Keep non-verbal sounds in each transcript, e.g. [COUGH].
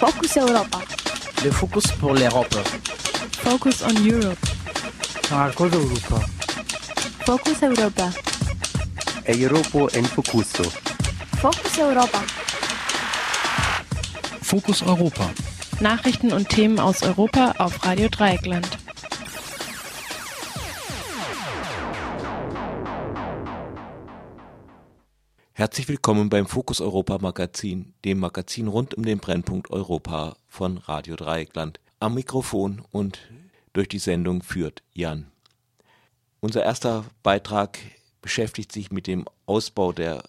Focus Europa. Le Focus pour l'Europe. Focus on Europe. Marcos Europa. Focus Europa. Europo en Focuso. Focus Europa. Fokus Europa. Nachrichten und Themen aus Europa auf Radio Dreieckland. Herzlich willkommen beim Fokus Europa Magazin, dem Magazin rund um den Brennpunkt Europa von Radio Dreieckland. Am Mikrofon und durch die Sendung führt Jan. Unser erster Beitrag beschäftigt sich mit dem Ausbau der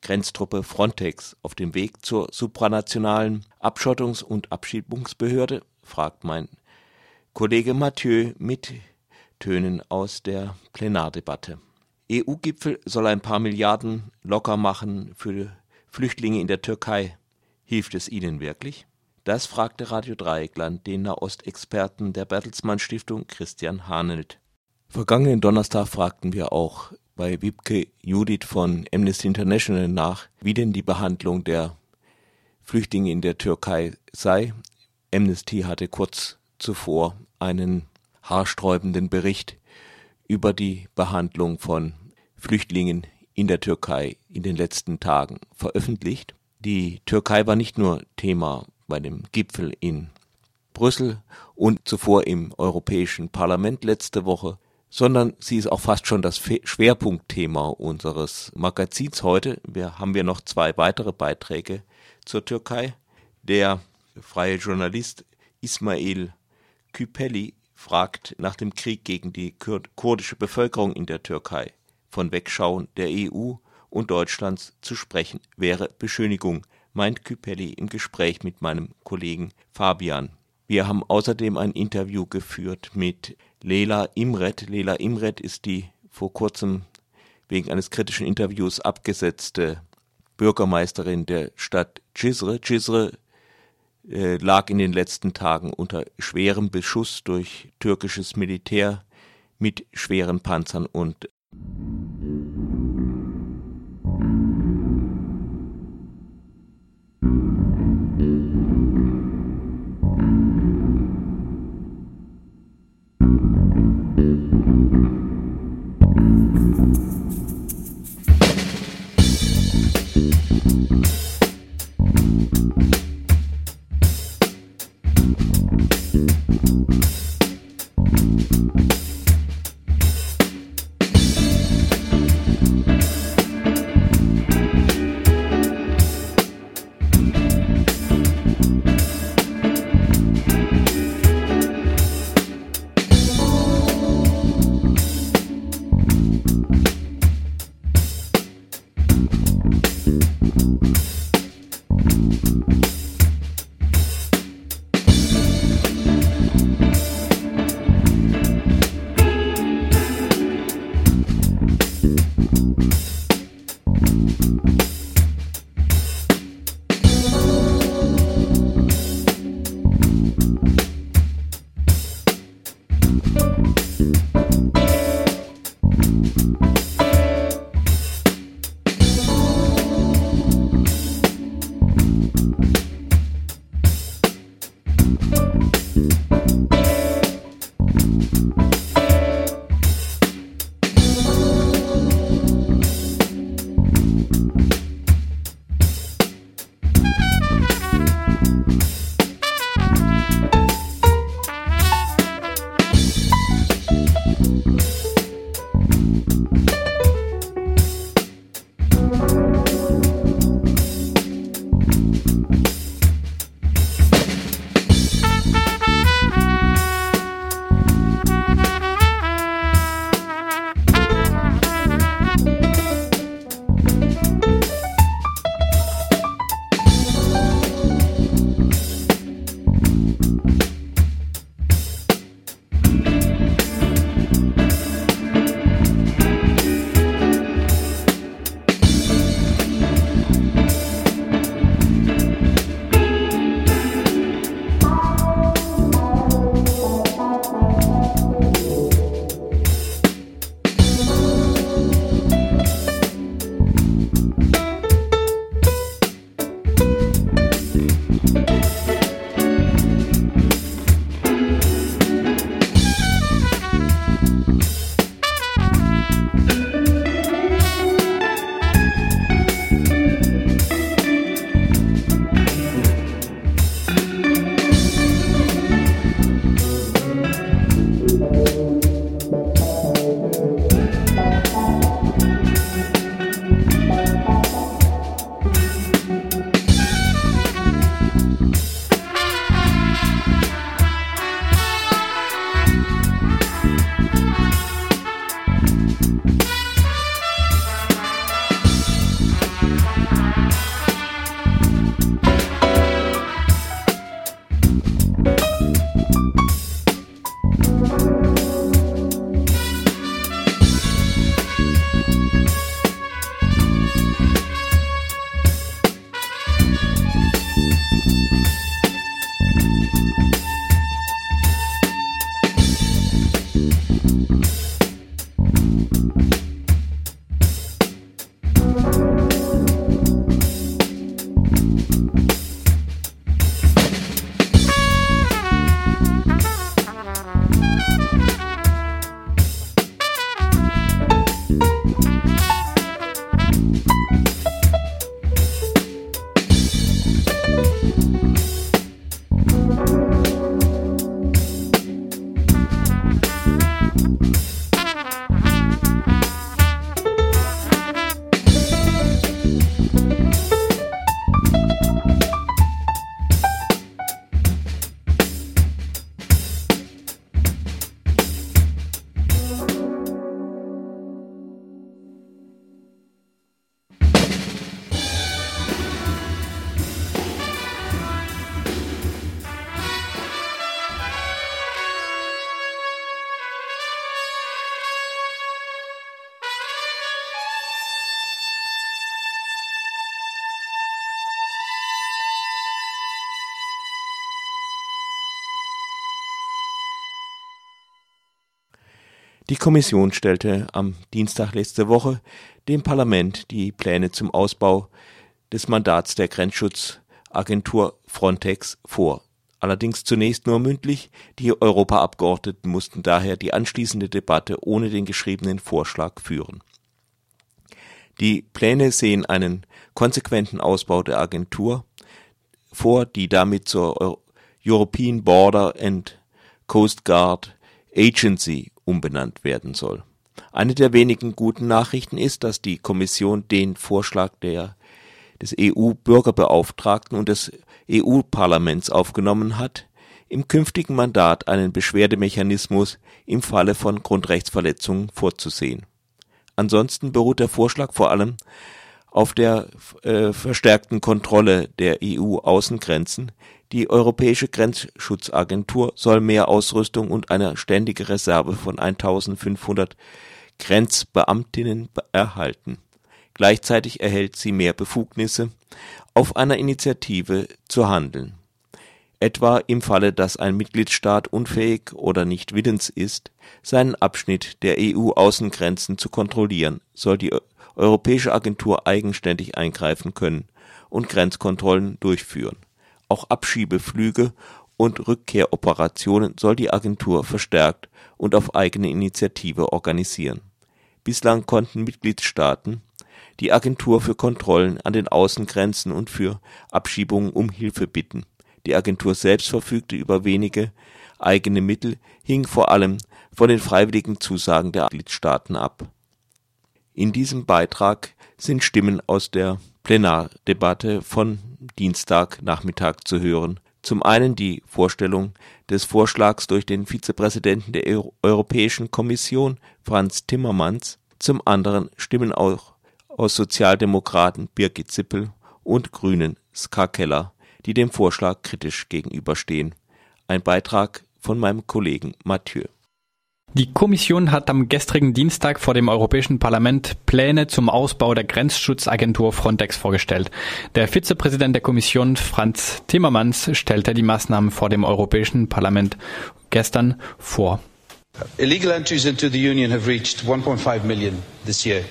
Grenztruppe Frontex auf dem Weg zur supranationalen Abschottungs- und Abschiebungsbehörde, fragt mein Kollege Mathieu mit Tönen aus der Plenardebatte. EU-Gipfel soll ein paar Milliarden locker machen für Flüchtlinge in der Türkei. Hilft es ihnen wirklich? Das fragte Radio Dreieckland den Nahostexperten der Bertelsmann Stiftung Christian Hanelt. Vergangenen Donnerstag fragten wir auch bei Wibke Judith von Amnesty International nach, wie denn die Behandlung der Flüchtlinge in der Türkei sei. Amnesty hatte kurz zuvor einen haarsträubenden Bericht über die Behandlung von Flüchtlingen in der Türkei in den letzten Tagen veröffentlicht. Die Türkei war nicht nur Thema bei dem Gipfel in Brüssel und zuvor im Europäischen Parlament letzte Woche, sondern sie ist auch fast schon das Schwerpunktthema unseres Magazins heute. Wir haben wir noch zwei weitere Beiträge zur Türkei. Der freie Journalist Ismail Küpeli fragt nach dem Krieg gegen die kurdische Bevölkerung in der Türkei von Wegschauen der EU und Deutschlands zu sprechen wäre Beschönigung, meint Küpelli im Gespräch mit meinem Kollegen Fabian. Wir haben außerdem ein Interview geführt mit Lela Imret. Lela Imret ist die vor kurzem wegen eines kritischen Interviews abgesetzte Bürgermeisterin der Stadt Cizre. Cizre äh, lag in den letzten Tagen unter schwerem Beschuss durch türkisches Militär mit schweren Panzern und Bye. Die Kommission stellte am Dienstag letzte Woche dem Parlament die Pläne zum Ausbau des Mandats der Grenzschutzagentur Frontex vor. Allerdings zunächst nur mündlich, die Europaabgeordneten mussten daher die anschließende Debatte ohne den geschriebenen Vorschlag führen. Die Pläne sehen einen konsequenten Ausbau der Agentur vor, die damit zur European Border and Coast Guard Agency umbenannt werden soll. Eine der wenigen guten Nachrichten ist, dass die Kommission den Vorschlag der, des EU-Bürgerbeauftragten und des EU-Parlaments aufgenommen hat, im künftigen Mandat einen Beschwerdemechanismus im Falle von Grundrechtsverletzungen vorzusehen. Ansonsten beruht der Vorschlag vor allem auf der äh, verstärkten Kontrolle der EU-Außengrenzen, die Europäische Grenzschutzagentur soll mehr Ausrüstung und eine ständige Reserve von 1500 Grenzbeamtinnen erhalten. Gleichzeitig erhält sie mehr Befugnisse, auf einer Initiative zu handeln. Etwa im Falle, dass ein Mitgliedstaat unfähig oder nicht willens ist, seinen Abschnitt der EU-Außengrenzen zu kontrollieren, soll die Europäische Agentur eigenständig eingreifen können und Grenzkontrollen durchführen auch Abschiebeflüge und Rückkehroperationen soll die Agentur verstärkt und auf eigene Initiative organisieren. Bislang konnten Mitgliedstaaten die Agentur für Kontrollen an den Außengrenzen und für Abschiebungen um Hilfe bitten. Die Agentur selbst verfügte über wenige eigene Mittel, hing vor allem von den freiwilligen Zusagen der Mitgliedstaaten ab. In diesem Beitrag sind Stimmen aus der Plenardebatte von Dienstagnachmittag zu hören. Zum einen die Vorstellung des Vorschlags durch den Vizepräsidenten der Europäischen Kommission, Franz Timmermans, zum anderen Stimmen auch aus Sozialdemokraten Birgit Zippel und Grünen Ska Keller, die dem Vorschlag kritisch gegenüberstehen. Ein Beitrag von meinem Kollegen Mathieu. Die Kommission hat am gestrigen Dienstag vor dem Europäischen Parlament Pläne zum Ausbau der Grenzschutzagentur Frontex vorgestellt. Der Vizepräsident der Kommission, Franz Timmermans, stellte die Maßnahmen vor dem Europäischen Parlament gestern vor. Illegal entries into the Union have reached 1.5 million this year.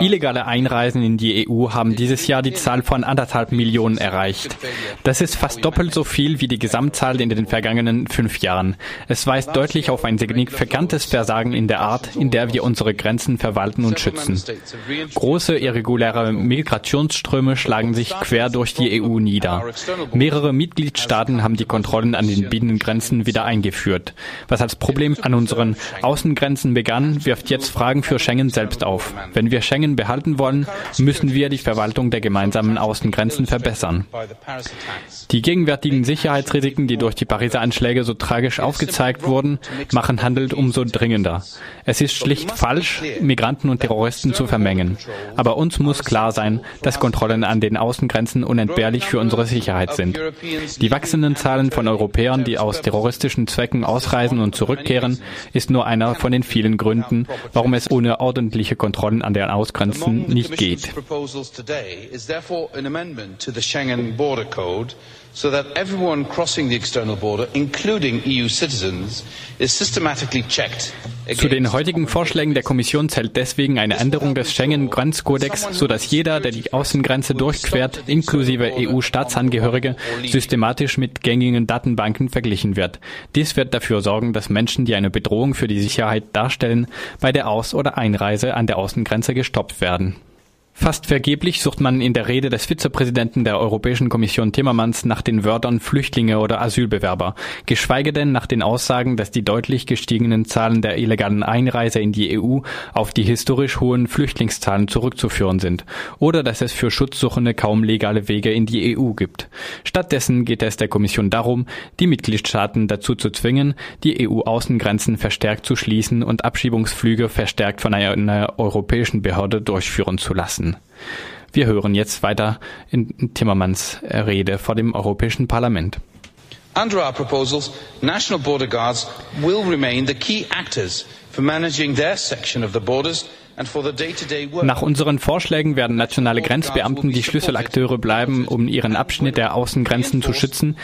Illegale Einreisen in die EU haben dieses Jahr die Zahl von anderthalb Millionen erreicht. Das ist fast doppelt so viel wie die Gesamtzahl in den vergangenen fünf Jahren. Es weist deutlich auf ein signifikantes Versagen in der Art, in der wir unsere Grenzen verwalten und schützen. Große irreguläre Migrationsströme schlagen sich quer durch die EU nieder. Mehrere Mitgliedstaaten haben die Kontrollen an den Binnengrenzen wieder eingeführt. Was als Problem an unseren Außengrenzen begann, wirft jetzt Fragen für Schengen Schengen selbst auf. Wenn wir Schengen behalten wollen, müssen wir die Verwaltung der gemeinsamen Außengrenzen verbessern. Die gegenwärtigen Sicherheitsrisiken, die durch die Pariser Anschläge so tragisch aufgezeigt wurden, machen Handel umso dringender. Es ist schlicht falsch, Migranten und Terroristen zu vermengen. Aber uns muss klar sein, dass Kontrollen an den Außengrenzen unentbehrlich für unsere Sicherheit sind. Die wachsenden Zahlen von Europäern, die aus terroristischen Zwecken ausreisen und zurückkehren, ist nur einer von den vielen Gründen, warum es ohne ordentliche Kontrollen an den Ausgrenzen nicht geht so that everyone crossing the external border, including EU citizens, is systematically checked. Zu den heutigen Vorschlägen der Kommission zählt deswegen eine Änderung des Schengen-Grenzkodex, sodass jeder, der die Außengrenze durchquert, inklusive EU-Staatsangehörige, systematisch mit gängigen Datenbanken verglichen wird. Dies wird dafür sorgen, dass Menschen, die eine Bedrohung für die Sicherheit darstellen, bei der Aus- oder Einreise an der Außengrenze gestoppt werden. Fast vergeblich sucht man in der Rede des Vizepräsidenten der Europäischen Kommission Timmermans nach den Wörtern Flüchtlinge oder Asylbewerber, geschweige denn nach den Aussagen, dass die deutlich gestiegenen Zahlen der illegalen Einreise in die EU auf die historisch hohen Flüchtlingszahlen zurückzuführen sind oder dass es für Schutzsuchende kaum legale Wege in die EU gibt. Stattdessen geht es der Kommission darum, die Mitgliedstaaten dazu zu zwingen, die EU-Außengrenzen verstärkt zu schließen und Abschiebungsflüge verstärkt von einer europäischen Behörde durchführen zu lassen. Wir hören jetzt weiter in Timmermans Rede vor dem Europäischen Parlament. Under our proposals, national border guards will remain the key actors for managing their section of the borders nach unseren Vorschlägen werden nationale Grenzbeamten die Schlüsselakteure bleiben, um ihren Abschnitt der Außengrenzen zu schützen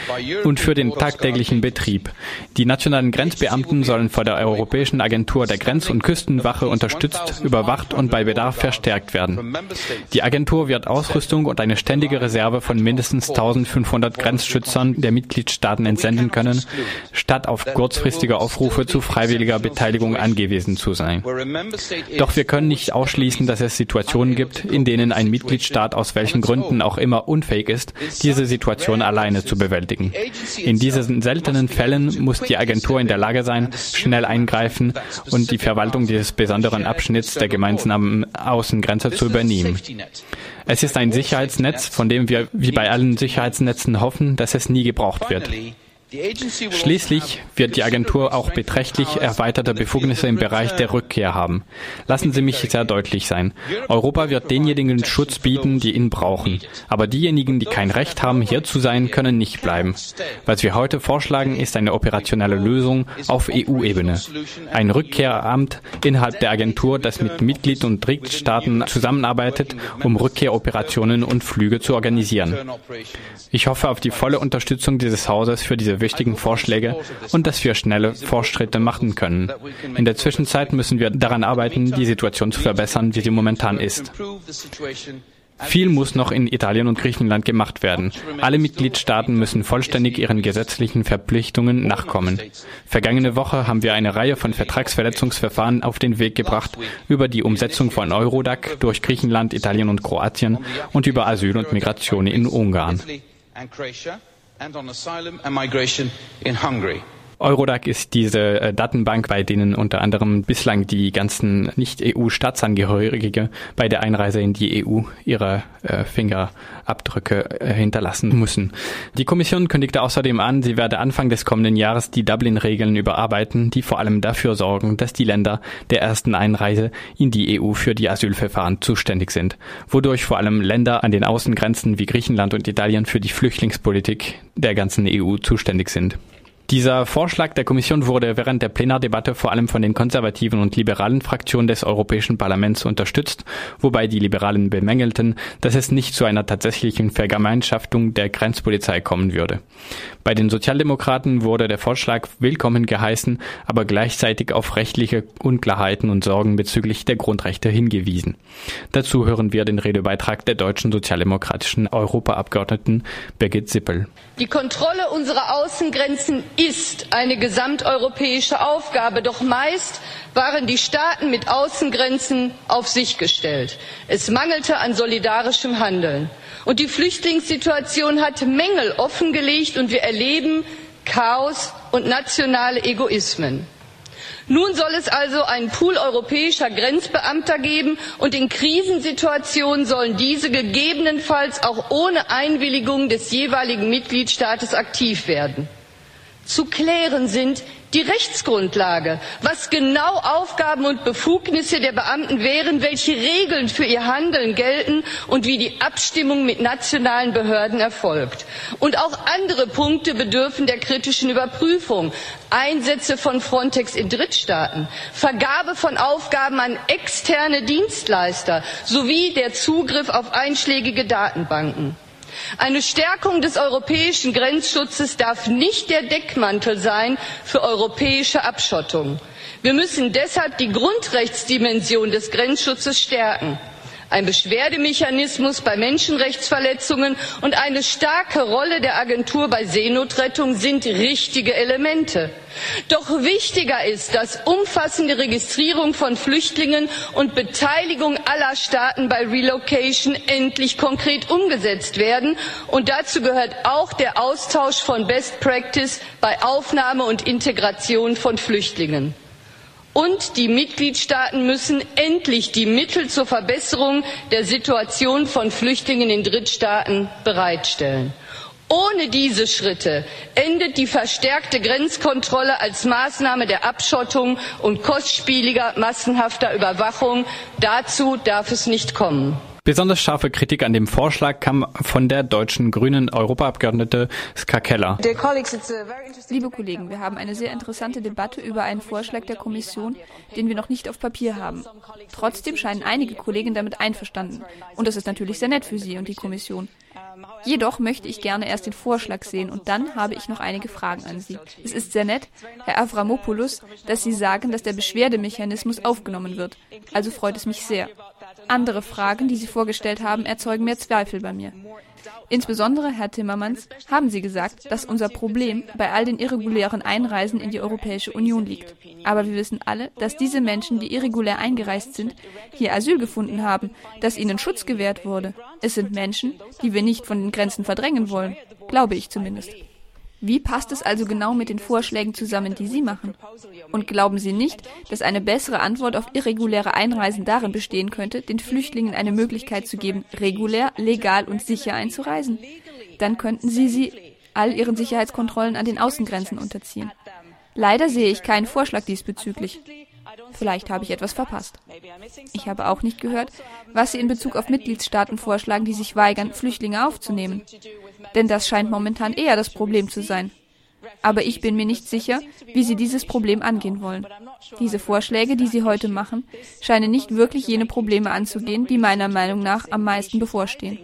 und für den tagtäglichen Betrieb. Die nationalen Grenzbeamten sollen vor der Europäischen Agentur der Grenz- und Küstenwache unterstützt, überwacht und bei Bedarf verstärkt werden. Die Agentur wird Ausrüstung und eine ständige Reserve von mindestens 1500 Grenzschützern der Mitgliedstaaten entsenden können, statt auf kurzfristige Aufrufe zu freiwilliger Beteiligung angewiesen zu sein. Doch wir können können nicht ausschließen, dass es Situationen gibt, in denen ein Mitgliedstaat aus welchen Gründen auch immer unfähig ist, diese Situation alleine zu bewältigen. In diesen seltenen Fällen muss die Agentur in der Lage sein, schnell eingreifen und die Verwaltung dieses besonderen Abschnitts der gemeinsamen Außengrenze zu übernehmen. Es ist ein Sicherheitsnetz, von dem wir wie bei allen Sicherheitsnetzen hoffen, dass es nie gebraucht wird. Schließlich wird die Agentur auch beträchtlich erweiterte Befugnisse im Bereich der Rückkehr haben. Lassen Sie mich sehr deutlich sein. Europa wird denjenigen Schutz bieten, die ihn brauchen. Aber diejenigen, die kein Recht haben, hier zu sein, können nicht bleiben. Was wir heute vorschlagen, ist eine operationelle Lösung auf EU-Ebene. Ein Rückkehramt innerhalb der Agentur, das mit Mitglied- und Drittstaaten zusammenarbeitet, um Rückkehroperationen und Flüge zu organisieren. Ich hoffe auf die volle Unterstützung dieses Hauses für diese wichtigen Vorschläge und dass wir schnelle Fortschritte machen können. In der Zwischenzeit müssen wir daran arbeiten, die Situation zu verbessern, wie sie momentan ist. Viel muss noch in Italien und Griechenland gemacht werden. Alle Mitgliedstaaten müssen vollständig ihren gesetzlichen Verpflichtungen nachkommen. Vergangene Woche haben wir eine Reihe von Vertragsverletzungsverfahren auf den Weg gebracht über die Umsetzung von Eurodac durch Griechenland, Italien und Kroatien und über Asyl und Migration in Ungarn and on asylum and migration in Hungary. Eurodac ist diese äh, Datenbank, bei denen unter anderem bislang die ganzen Nicht-EU-Staatsangehörige bei der Einreise in die EU ihre äh, Fingerabdrücke äh, hinterlassen müssen. Die Kommission kündigte außerdem an, sie werde Anfang des kommenden Jahres die Dublin-Regeln überarbeiten, die vor allem dafür sorgen, dass die Länder der ersten Einreise in die EU für die Asylverfahren zuständig sind, wodurch vor allem Länder an den Außengrenzen wie Griechenland und Italien für die Flüchtlingspolitik der ganzen EU zuständig sind. Dieser Vorschlag der Kommission wurde während der Plenardebatte vor allem von den konservativen und liberalen Fraktionen des Europäischen Parlaments unterstützt, wobei die Liberalen bemängelten, dass es nicht zu einer tatsächlichen Vergemeinschaftung der Grenzpolizei kommen würde. Bei den Sozialdemokraten wurde der Vorschlag willkommen geheißen, aber gleichzeitig auf rechtliche Unklarheiten und Sorgen bezüglich der Grundrechte hingewiesen. Dazu hören wir den Redebeitrag der deutschen sozialdemokratischen Europaabgeordneten Birgit Sippel. Die Kontrolle unserer Außengrenzen ist eine gesamteuropäische Aufgabe, doch meist waren die Staaten mit Außengrenzen auf sich gestellt. Es mangelte an solidarischem Handeln. Und die Flüchtlingssituation hat Mängel offengelegt und wir erleben Chaos und nationale Egoismen. Nun soll es also einen Pool europäischer Grenzbeamter geben und in Krisensituationen sollen diese gegebenenfalls auch ohne Einwilligung des jeweiligen Mitgliedstaates aktiv werden. Zu klären sind die Rechtsgrundlage, was genau Aufgaben und Befugnisse der Beamten wären, welche Regeln für ihr Handeln gelten und wie die Abstimmung mit nationalen Behörden erfolgt. Und auch andere Punkte bedürfen der kritischen Überprüfung. Einsätze von Frontex in Drittstaaten, Vergabe von Aufgaben an externe Dienstleister sowie der Zugriff auf einschlägige Datenbanken. Eine Stärkung des europäischen Grenzschutzes darf nicht der Deckmantel sein für europäische Abschottung. Wir müssen deshalb die Grundrechtsdimension des Grenzschutzes stärken. Ein Beschwerdemechanismus bei Menschenrechtsverletzungen und eine starke Rolle der Agentur bei Seenotrettung sind richtige Elemente. Doch wichtiger ist, dass umfassende Registrierung von Flüchtlingen und Beteiligung aller Staaten bei Relocation endlich konkret umgesetzt werden. Und dazu gehört auch der Austausch von Best Practice bei Aufnahme und Integration von Flüchtlingen. Und die Mitgliedstaaten müssen endlich die Mittel zur Verbesserung der Situation von Flüchtlingen in Drittstaaten bereitstellen. Ohne diese Schritte endet die verstärkte Grenzkontrolle als Maßnahme der Abschottung und kostspieliger massenhafter Überwachung. Dazu darf es nicht kommen. Besonders scharfe Kritik an dem Vorschlag kam von der deutschen grünen Europaabgeordnete Ska Keller. Liebe Kollegen, wir haben eine sehr interessante Debatte über einen Vorschlag der Kommission, den wir noch nicht auf Papier haben. Trotzdem scheinen einige Kollegen damit einverstanden. Und das ist natürlich sehr nett für Sie und die Kommission. Jedoch möchte ich gerne erst den Vorschlag sehen und dann habe ich noch einige Fragen an Sie. Es ist sehr nett, Herr Avramopoulos, dass Sie sagen, dass der Beschwerdemechanismus aufgenommen wird. Also freut es mich sehr. Andere Fragen, die Sie vorgestellt haben, erzeugen mehr Zweifel bei mir. Insbesondere, Herr Timmermans, haben Sie gesagt, dass unser Problem bei all den irregulären Einreisen in die Europäische Union liegt. Aber wir wissen alle, dass diese Menschen, die irregulär eingereist sind, hier Asyl gefunden haben, dass ihnen Schutz gewährt wurde. Es sind Menschen, die wir nicht von den Grenzen verdrängen wollen, glaube ich zumindest. Wie passt es also genau mit den Vorschlägen zusammen, die Sie machen? Und glauben Sie nicht, dass eine bessere Antwort auf irreguläre Einreisen darin bestehen könnte, den Flüchtlingen eine Möglichkeit zu geben, regulär, legal und sicher einzureisen? Dann könnten Sie sie all ihren Sicherheitskontrollen an den Außengrenzen unterziehen. Leider sehe ich keinen Vorschlag diesbezüglich. Vielleicht habe ich etwas verpasst. Ich habe auch nicht gehört, was Sie in Bezug auf Mitgliedstaaten vorschlagen, die sich weigern, Flüchtlinge aufzunehmen. Denn das scheint momentan eher das Problem zu sein. Aber ich bin mir nicht sicher, wie Sie dieses Problem angehen wollen. Diese Vorschläge, die Sie heute machen, scheinen nicht wirklich jene Probleme anzugehen, die meiner Meinung nach am meisten bevorstehen.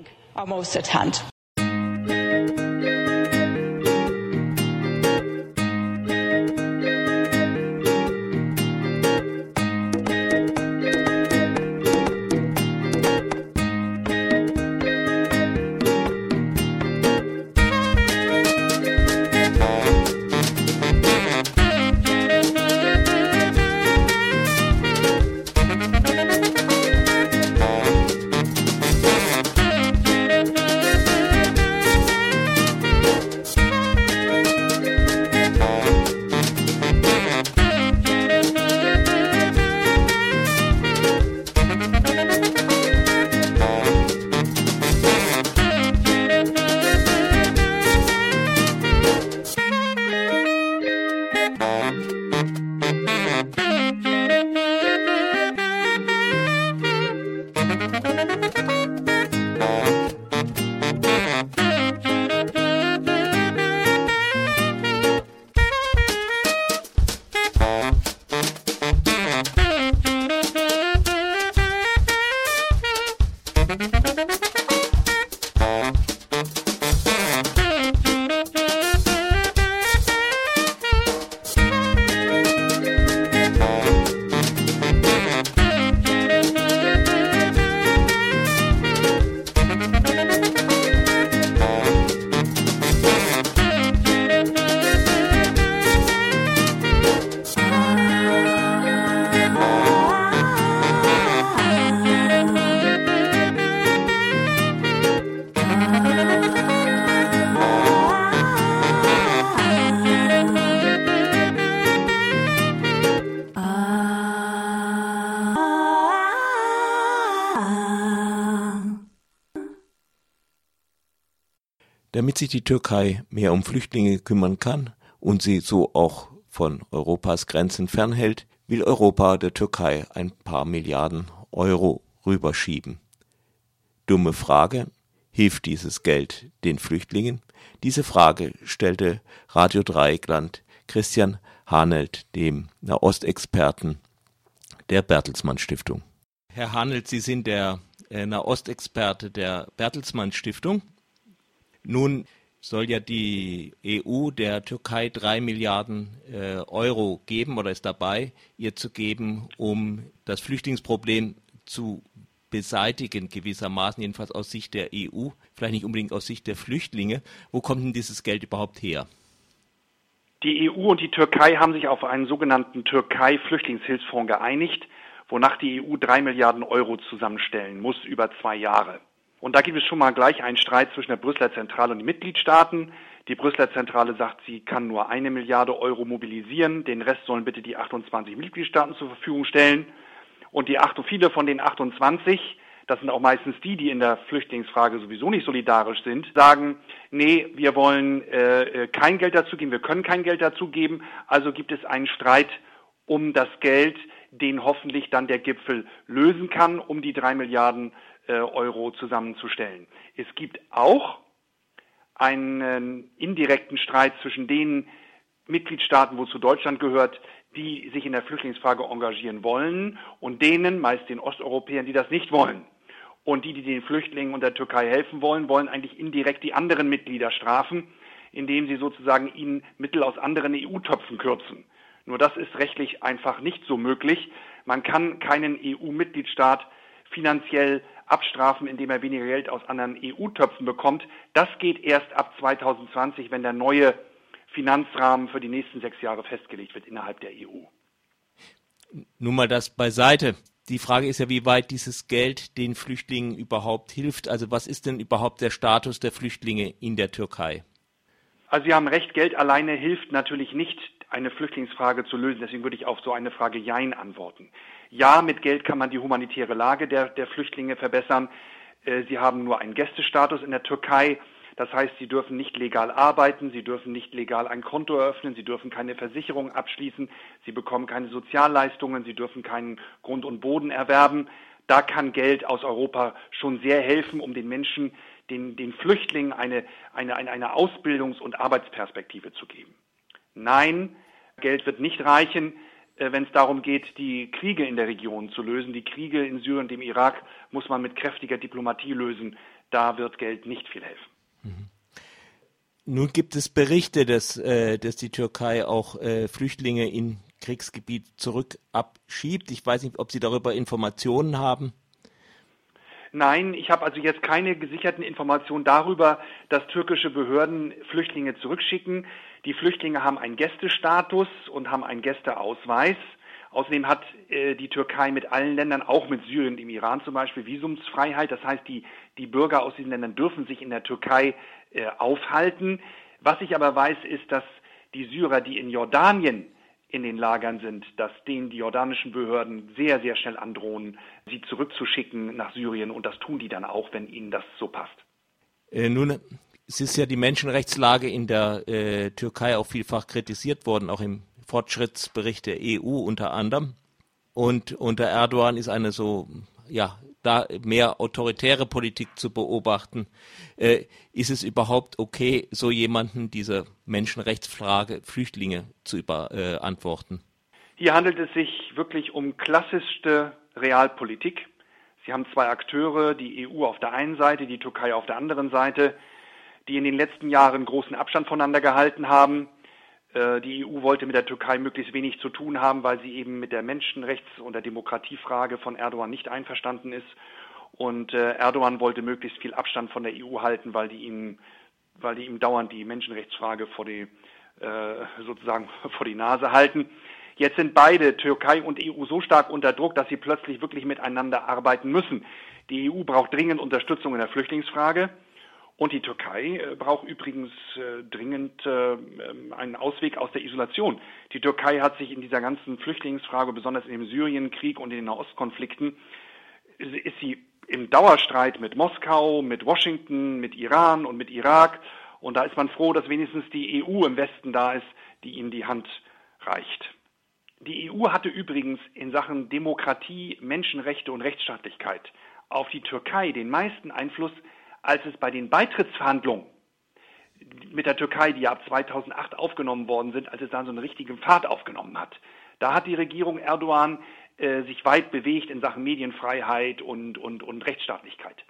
Damit sich die Türkei mehr um Flüchtlinge kümmern kann und sie so auch von Europas Grenzen fernhält, will Europa der Türkei ein paar Milliarden Euro rüberschieben. Dumme Frage, hilft dieses Geld den Flüchtlingen? Diese Frage stellte Radio Dreieckland Christian Hanelt, dem Nahostexperten der Bertelsmann Stiftung. Herr Hanelt, Sie sind der äh, Nahostexperte der Bertelsmann Stiftung. Nun soll ja die EU der Türkei drei Milliarden äh, Euro geben oder ist dabei, ihr zu geben, um das Flüchtlingsproblem zu beseitigen, gewissermaßen, jedenfalls aus Sicht der EU, vielleicht nicht unbedingt aus Sicht der Flüchtlinge. Wo kommt denn dieses Geld überhaupt her? Die EU und die Türkei haben sich auf einen sogenannten Türkei-Flüchtlingshilfsfonds geeinigt, wonach die EU drei Milliarden Euro zusammenstellen muss über zwei Jahre. Und da gibt es schon mal gleich einen Streit zwischen der Brüsseler Zentrale und den Mitgliedstaaten. Die Brüsseler Zentrale sagt, sie kann nur eine Milliarde Euro mobilisieren, den Rest sollen bitte die 28 Mitgliedstaaten zur Verfügung stellen. Und die acht, viele von den 28, das sind auch meistens die, die in der Flüchtlingsfrage sowieso nicht solidarisch sind, sagen, nee, wir wollen äh, äh kein Geld dazu geben, wir können kein Geld dazu geben. Also gibt es einen Streit um das Geld, den hoffentlich dann der Gipfel lösen kann, um die drei Milliarden Euro zusammenzustellen. Es gibt auch einen indirekten Streit zwischen den Mitgliedstaaten, wozu Deutschland gehört, die sich in der Flüchtlingsfrage engagieren wollen und denen, meist den Osteuropäern, die das nicht wollen. Und die, die den Flüchtlingen und der Türkei helfen wollen, wollen eigentlich indirekt die anderen Mitglieder strafen, indem sie sozusagen ihnen Mittel aus anderen EU-Töpfen kürzen. Nur das ist rechtlich einfach nicht so möglich. Man kann keinen EU-Mitgliedstaat finanziell abstrafen, indem er weniger Geld aus anderen EU-Töpfen bekommt. Das geht erst ab 2020, wenn der neue Finanzrahmen für die nächsten sechs Jahre festgelegt wird innerhalb der EU. Nun mal das beiseite. Die Frage ist ja, wie weit dieses Geld den Flüchtlingen überhaupt hilft. Also was ist denn überhaupt der Status der Flüchtlinge in der Türkei? Also Sie haben recht, Geld alleine hilft natürlich nicht, eine Flüchtlingsfrage zu lösen. Deswegen würde ich auf so eine Frage Jein antworten. Ja, mit Geld kann man die humanitäre Lage der, der Flüchtlinge verbessern. Äh, sie haben nur einen Gästestatus in der Türkei. Das heißt, sie dürfen nicht legal arbeiten, sie dürfen nicht legal ein Konto eröffnen, sie dürfen keine Versicherung abschließen, sie bekommen keine Sozialleistungen, sie dürfen keinen Grund und Boden erwerben. Da kann Geld aus Europa schon sehr helfen, um den Menschen, den, den Flüchtlingen eine, eine, eine, eine Ausbildungs- und Arbeitsperspektive zu geben. Nein, Geld wird nicht reichen, äh, wenn es darum geht, die Kriege in der Region zu lösen. Die Kriege in Syrien und dem Irak muss man mit kräftiger Diplomatie lösen. Da wird Geld nicht viel helfen. Mhm. Nun gibt es Berichte, dass, äh, dass die Türkei auch äh, Flüchtlinge in Kriegsgebiet zurück abschiebt. Ich weiß nicht, ob Sie darüber Informationen haben. Nein, ich habe also jetzt keine gesicherten Informationen darüber, dass türkische Behörden Flüchtlinge zurückschicken. Die Flüchtlinge haben einen Gästestatus und haben einen Gästeausweis. Außerdem hat äh, die Türkei mit allen Ländern, auch mit Syrien und dem Iran zum Beispiel, Visumsfreiheit. Das heißt, die, die Bürger aus diesen Ländern dürfen sich in der Türkei äh, aufhalten. Was ich aber weiß, ist, dass die Syrer, die in Jordanien in den Lagern sind, dass denen die jordanischen Behörden sehr, sehr schnell androhen, sie zurückzuschicken nach Syrien. Und das tun die dann auch, wenn ihnen das so passt. Äh, nun, es ist ja die Menschenrechtslage in der äh, Türkei auch vielfach kritisiert worden, auch im Fortschrittsbericht der EU unter anderem. Und unter Erdogan ist eine so, ja, da mehr autoritäre Politik zu beobachten. Äh, ist es überhaupt okay, so jemanden dieser Menschenrechtsfrage Flüchtlinge zu beantworten? Äh, Hier handelt es sich wirklich um klassischste Realpolitik. Sie haben zwei Akteure, die EU auf der einen Seite, die Türkei auf der anderen Seite, die in den letzten Jahren großen Abstand voneinander gehalten haben. Äh, die EU wollte mit der Türkei möglichst wenig zu tun haben, weil sie eben mit der Menschenrechts- und der Demokratiefrage von Erdogan nicht einverstanden ist. Und äh, Erdogan wollte möglichst viel Abstand von der EU halten, weil die ihm, weil die ihm dauernd die Menschenrechtsfrage vor die, äh, sozusagen [LAUGHS] vor die Nase halten. Jetzt sind beide, Türkei und EU, so stark unter Druck, dass sie plötzlich wirklich miteinander arbeiten müssen. Die EU braucht dringend Unterstützung in der Flüchtlingsfrage. Und die Türkei äh, braucht übrigens äh, dringend äh, ähm, einen Ausweg aus der Isolation. Die Türkei hat sich in dieser ganzen Flüchtlingsfrage, besonders in dem Syrienkrieg und in den Nahostkonflikten, ist sie im Dauerstreit mit Moskau, mit Washington, mit Iran und mit Irak. Und da ist man froh, dass wenigstens die EU im Westen da ist, die ihnen die Hand reicht. Die EU hatte übrigens in Sachen Demokratie, Menschenrechte und Rechtsstaatlichkeit auf die Türkei den meisten Einfluss, als es bei den Beitrittsverhandlungen mit der Türkei, die ja ab 2008 aufgenommen worden sind, als es dann so einen richtigen Pfad aufgenommen hat. Da hat die Regierung Erdogan äh, sich weit bewegt in Sachen Medienfreiheit und, und, und Rechtsstaatlichkeit.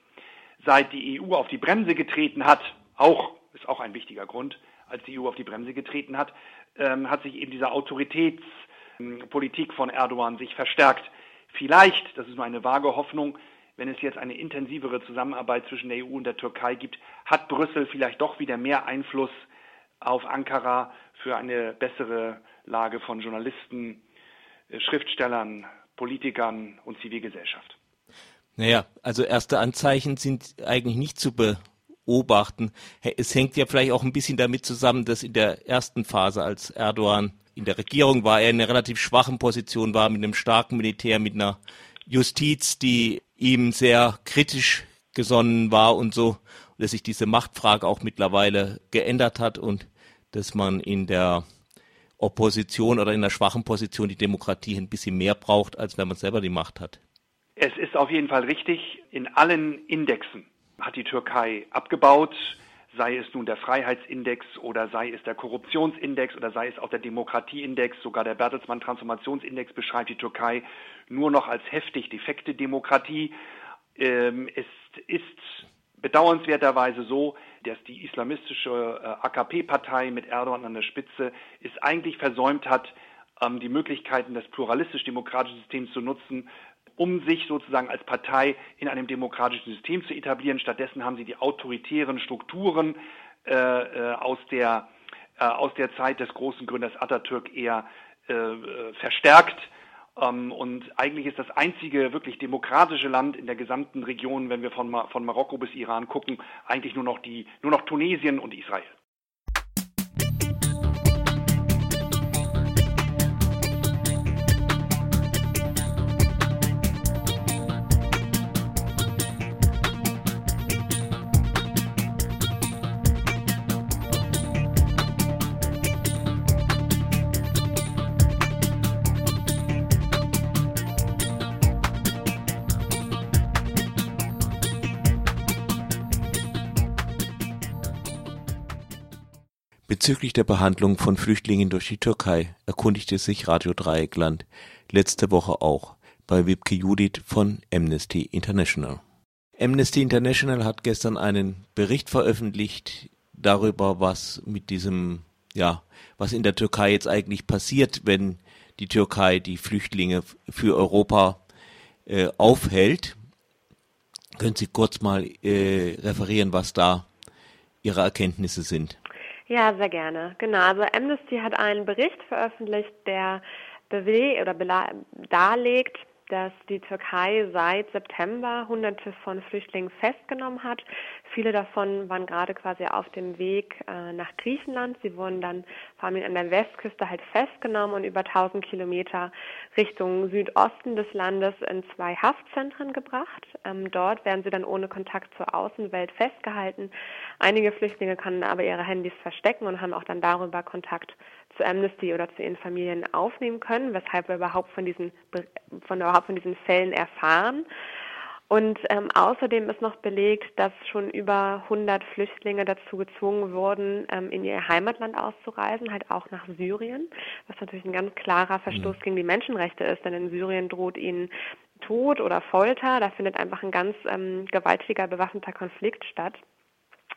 Seit die EU auf die Bremse getreten hat, auch, ist auch ein wichtiger Grund, als die EU auf die Bremse getreten hat, ähm, hat sich eben diese Autoritätspolitik von Erdogan sich verstärkt. Vielleicht, das ist nur eine vage Hoffnung, wenn es jetzt eine intensivere Zusammenarbeit zwischen der EU und der Türkei gibt, hat Brüssel vielleicht doch wieder mehr Einfluss auf Ankara für eine bessere Lage von Journalisten, äh, Schriftstellern, Politikern und Zivilgesellschaft. Naja, also erste Anzeichen sind eigentlich nicht zu beobachten. Es hängt ja vielleicht auch ein bisschen damit zusammen, dass in der ersten Phase, als Erdogan in der Regierung war, er in einer relativ schwachen Position war, mit einem starken Militär, mit einer Justiz, die ihm sehr kritisch gesonnen war und so, dass sich diese Machtfrage auch mittlerweile geändert hat und dass man in der Opposition oder in einer schwachen Position die Demokratie ein bisschen mehr braucht, als wenn man selber die Macht hat. Es ist auf jeden Fall richtig, in allen Indexen hat die Türkei abgebaut, sei es nun der Freiheitsindex oder sei es der Korruptionsindex oder sei es auch der Demokratieindex, sogar der Bertelsmann Transformationsindex beschreibt die Türkei nur noch als heftig defekte Demokratie. Ähm, es ist bedauernswerterweise so, dass die islamistische äh, AKP-Partei mit Erdogan an der Spitze es eigentlich versäumt hat, ähm, die Möglichkeiten des pluralistisch-demokratischen Systems zu nutzen, um sich sozusagen als Partei in einem demokratischen System zu etablieren. Stattdessen haben sie die autoritären Strukturen äh, äh aus, der, äh, aus der Zeit des großen Gründers Atatürk eher äh, äh verstärkt ähm, und eigentlich ist das einzige wirklich demokratische Land in der gesamten Region, wenn wir von, von Marokko bis Iran gucken, eigentlich nur noch die, nur noch Tunesien und Israel. Bezüglich der Behandlung von Flüchtlingen durch die Türkei erkundigte sich Radio Dreieckland letzte Woche auch bei Wibke Judith von Amnesty International. Amnesty International hat gestern einen Bericht veröffentlicht darüber, was mit diesem, ja, was in der Türkei jetzt eigentlich passiert, wenn die Türkei die Flüchtlinge für Europa äh, aufhält. Können Sie kurz mal äh, referieren, was da Ihre Erkenntnisse sind? Ja, sehr gerne. Genau. Also Amnesty hat einen Bericht veröffentlicht, der bewe oder darlegt, dass die Türkei seit September Hunderte von Flüchtlingen festgenommen hat. Viele davon waren gerade quasi auf dem Weg äh, nach Griechenland. Sie wurden dann vor allem an der Westküste halt festgenommen und über 1000 Kilometer Richtung Südosten des Landes in zwei Haftzentren gebracht. Ähm, dort werden sie dann ohne Kontakt zur Außenwelt festgehalten. Einige Flüchtlinge können aber ihre Handys verstecken und haben auch dann darüber Kontakt zu Amnesty oder zu ihren Familien aufnehmen können, weshalb wir überhaupt von diesen, von, überhaupt von diesen Fällen erfahren. Und ähm, außerdem ist noch belegt, dass schon über 100 Flüchtlinge dazu gezwungen wurden, ähm, in ihr Heimatland auszureisen, halt auch nach Syrien, was natürlich ein ganz klarer Verstoß mhm. gegen die Menschenrechte ist, denn in Syrien droht ihnen Tod oder Folter. Da findet einfach ein ganz ähm, gewaltiger bewaffneter Konflikt statt.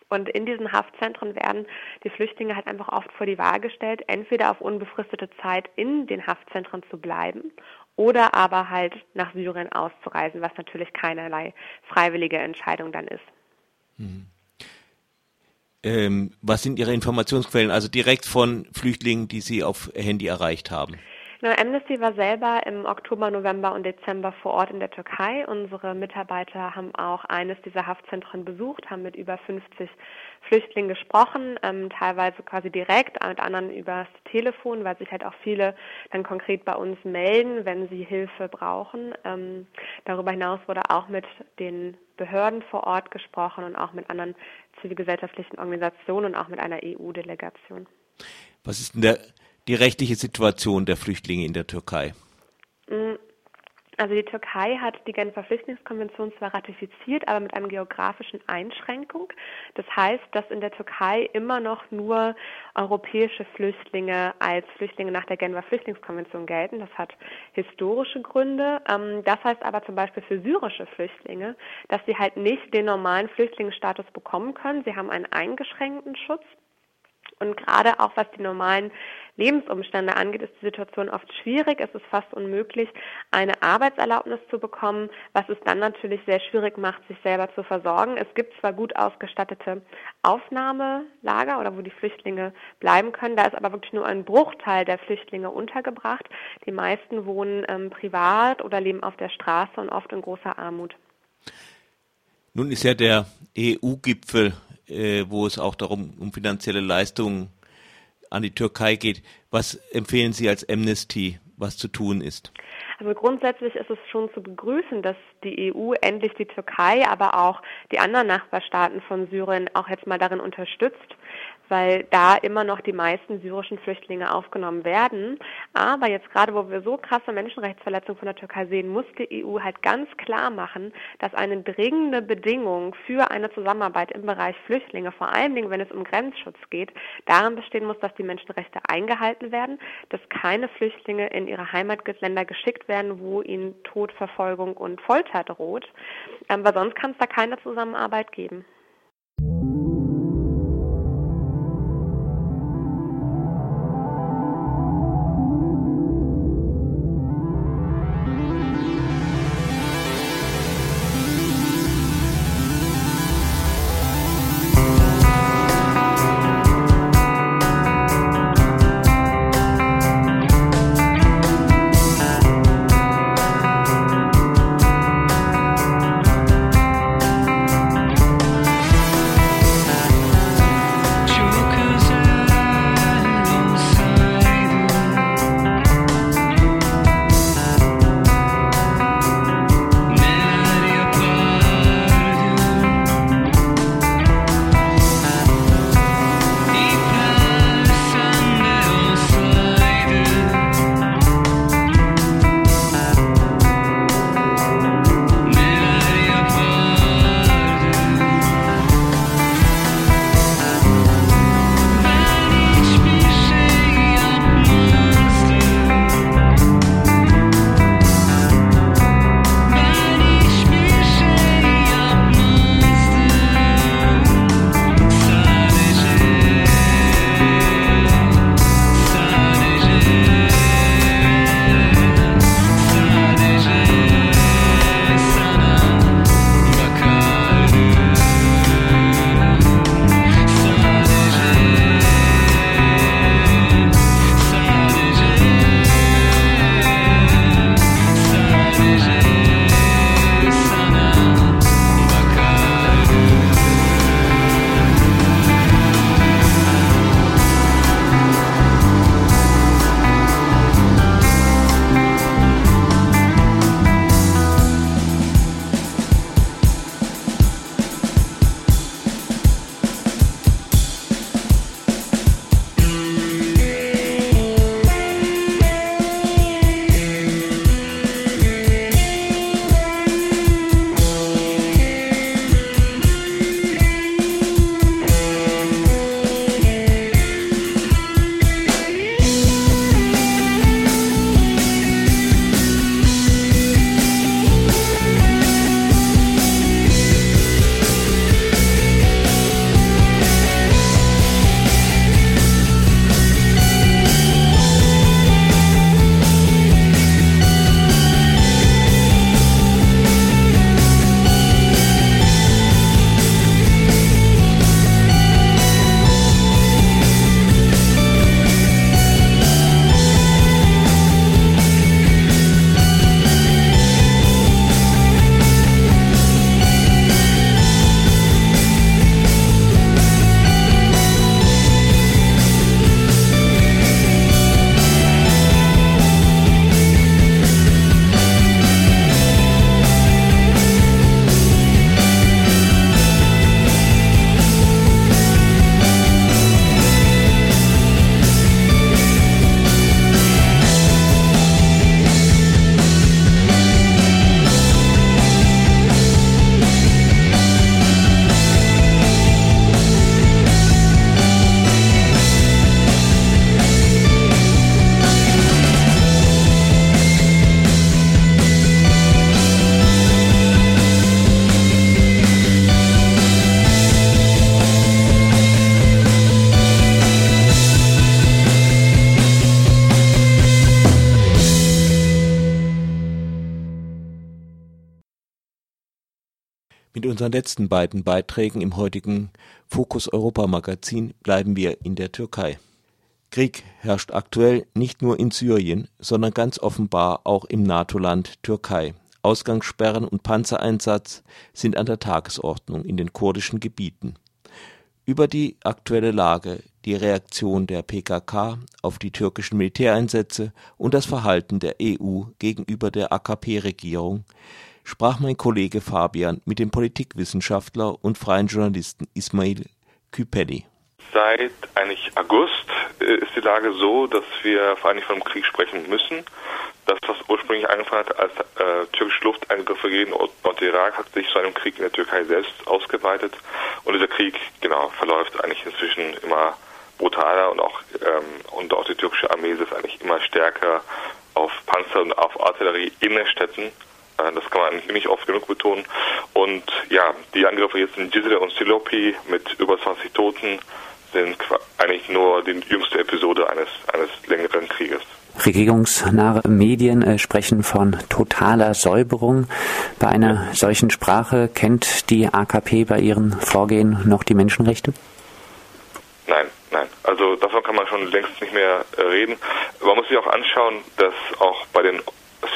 Und in diesen Haftzentren werden die Flüchtlinge halt einfach oft vor die Wahl gestellt, entweder auf unbefristete Zeit in den Haftzentren zu bleiben oder aber halt nach Syrien auszureisen, was natürlich keinerlei freiwillige Entscheidung dann ist. Mhm. Ähm, was sind Ihre Informationsquellen? Also direkt von Flüchtlingen, die Sie auf Handy erreicht haben? Genau, Amnesty war selber im Oktober, November und Dezember vor Ort in der Türkei. Unsere Mitarbeiter haben auch eines dieser Haftzentren besucht, haben mit über 50 Flüchtlingen gesprochen, ähm, teilweise quasi direkt, mit anderen übers Telefon, weil sich halt auch viele dann konkret bei uns melden, wenn sie Hilfe brauchen. Ähm, darüber hinaus wurde auch mit den Behörden vor Ort gesprochen und auch mit anderen zivilgesellschaftlichen Organisationen und auch mit einer EU-Delegation. Was ist denn der die rechtliche Situation der Flüchtlinge in der Türkei? Mm, also die Türkei hat die Genfer Flüchtlingskonvention zwar ratifiziert, aber mit einer geografischen Einschränkung. Das heißt, dass in der Türkei immer noch nur europäische Flüchtlinge als Flüchtlinge nach der Genfer Flüchtlingskonvention gelten. Das hat historische Gründe. Ähm, das heißt aber zum Beispiel für syrische Flüchtlinge, dass sie halt nicht den normalen Flüchtlingsstatus bekommen können. Sie haben einen eingeschränkten Schutz. Und gerade auch was die normalen Lebensumstände angeht, ist die Situation oft schwierig. Es ist fast unmöglich, eine Arbeitserlaubnis zu bekommen, was es dann natürlich sehr schwierig macht, sich selber zu versorgen. Es gibt zwar gut ausgestattete Aufnahmelager oder wo die Flüchtlinge bleiben können, da ist aber wirklich nur ein Bruchteil der Flüchtlinge untergebracht. Die meisten wohnen ähm, privat oder leben auf der Straße und oft in großer Armut. Nun ist ja der EU-Gipfel äh, wo es auch darum um finanzielle Leistungen an die Türkei geht. Was empfehlen Sie als Amnesty, was zu tun ist? Also grundsätzlich ist es schon zu begrüßen, dass die EU endlich die Türkei, aber auch die anderen Nachbarstaaten von Syrien auch jetzt mal darin unterstützt, weil da immer noch die meisten syrischen Flüchtlinge aufgenommen werden. Aber jetzt gerade, wo wir so krasse Menschenrechtsverletzungen von der Türkei sehen, muss die EU halt ganz klar machen, dass eine dringende Bedingung für eine Zusammenarbeit im Bereich Flüchtlinge, vor allen Dingen, wenn es um Grenzschutz geht, darin bestehen muss, dass die Menschenrechte eingehalten werden, dass keine Flüchtlinge in ihre Heimatländer geschickt werden, wo ihnen Tod, Verfolgung und Folter droht. Ähm, weil sonst kann es da keine Zusammenarbeit geben. Unseren letzten beiden Beiträgen im heutigen Fokus Europa Magazin bleiben wir in der Türkei. Krieg herrscht aktuell nicht nur in Syrien, sondern ganz offenbar auch im NATO-Land Türkei. Ausgangssperren und Panzereinsatz sind an der Tagesordnung in den kurdischen Gebieten. Über die aktuelle Lage, die Reaktion der PKK auf die türkischen Militäreinsätze und das Verhalten der EU gegenüber der AKP-Regierung sprach mein Kollege Fabian mit dem Politikwissenschaftler und freien Journalisten Ismail Küpeli. Seit eigentlich August äh, ist die Lage so, dass wir vor allem von einem Krieg sprechen müssen. Das, was ursprünglich angefangen hat als äh, türkische Luftangriffe gegen Nordirak, hat sich zu einem Krieg in der Türkei selbst ausgeweitet. Und dieser Krieg, genau, verläuft eigentlich inzwischen immer brutaler und auch ähm, und auch die türkische Armee ist eigentlich immer stärker auf Panzer und auf Artillerie in den Städten. Äh, das kann man nicht oft genug betonen. Und ja, die Angriffe jetzt in Cizre und Silopi mit über 20 Toten sind eigentlich nur die jüngste Episode eines, eines längeren Krieges. Regierungsnahe Medien äh, sprechen von totaler Säuberung. Bei einer solchen Sprache kennt die AKP bei ihren Vorgehen noch die Menschenrechte? Nein, nein. Also davon kann man schon längst nicht mehr äh, reden. Man muss sich auch anschauen, dass auch bei den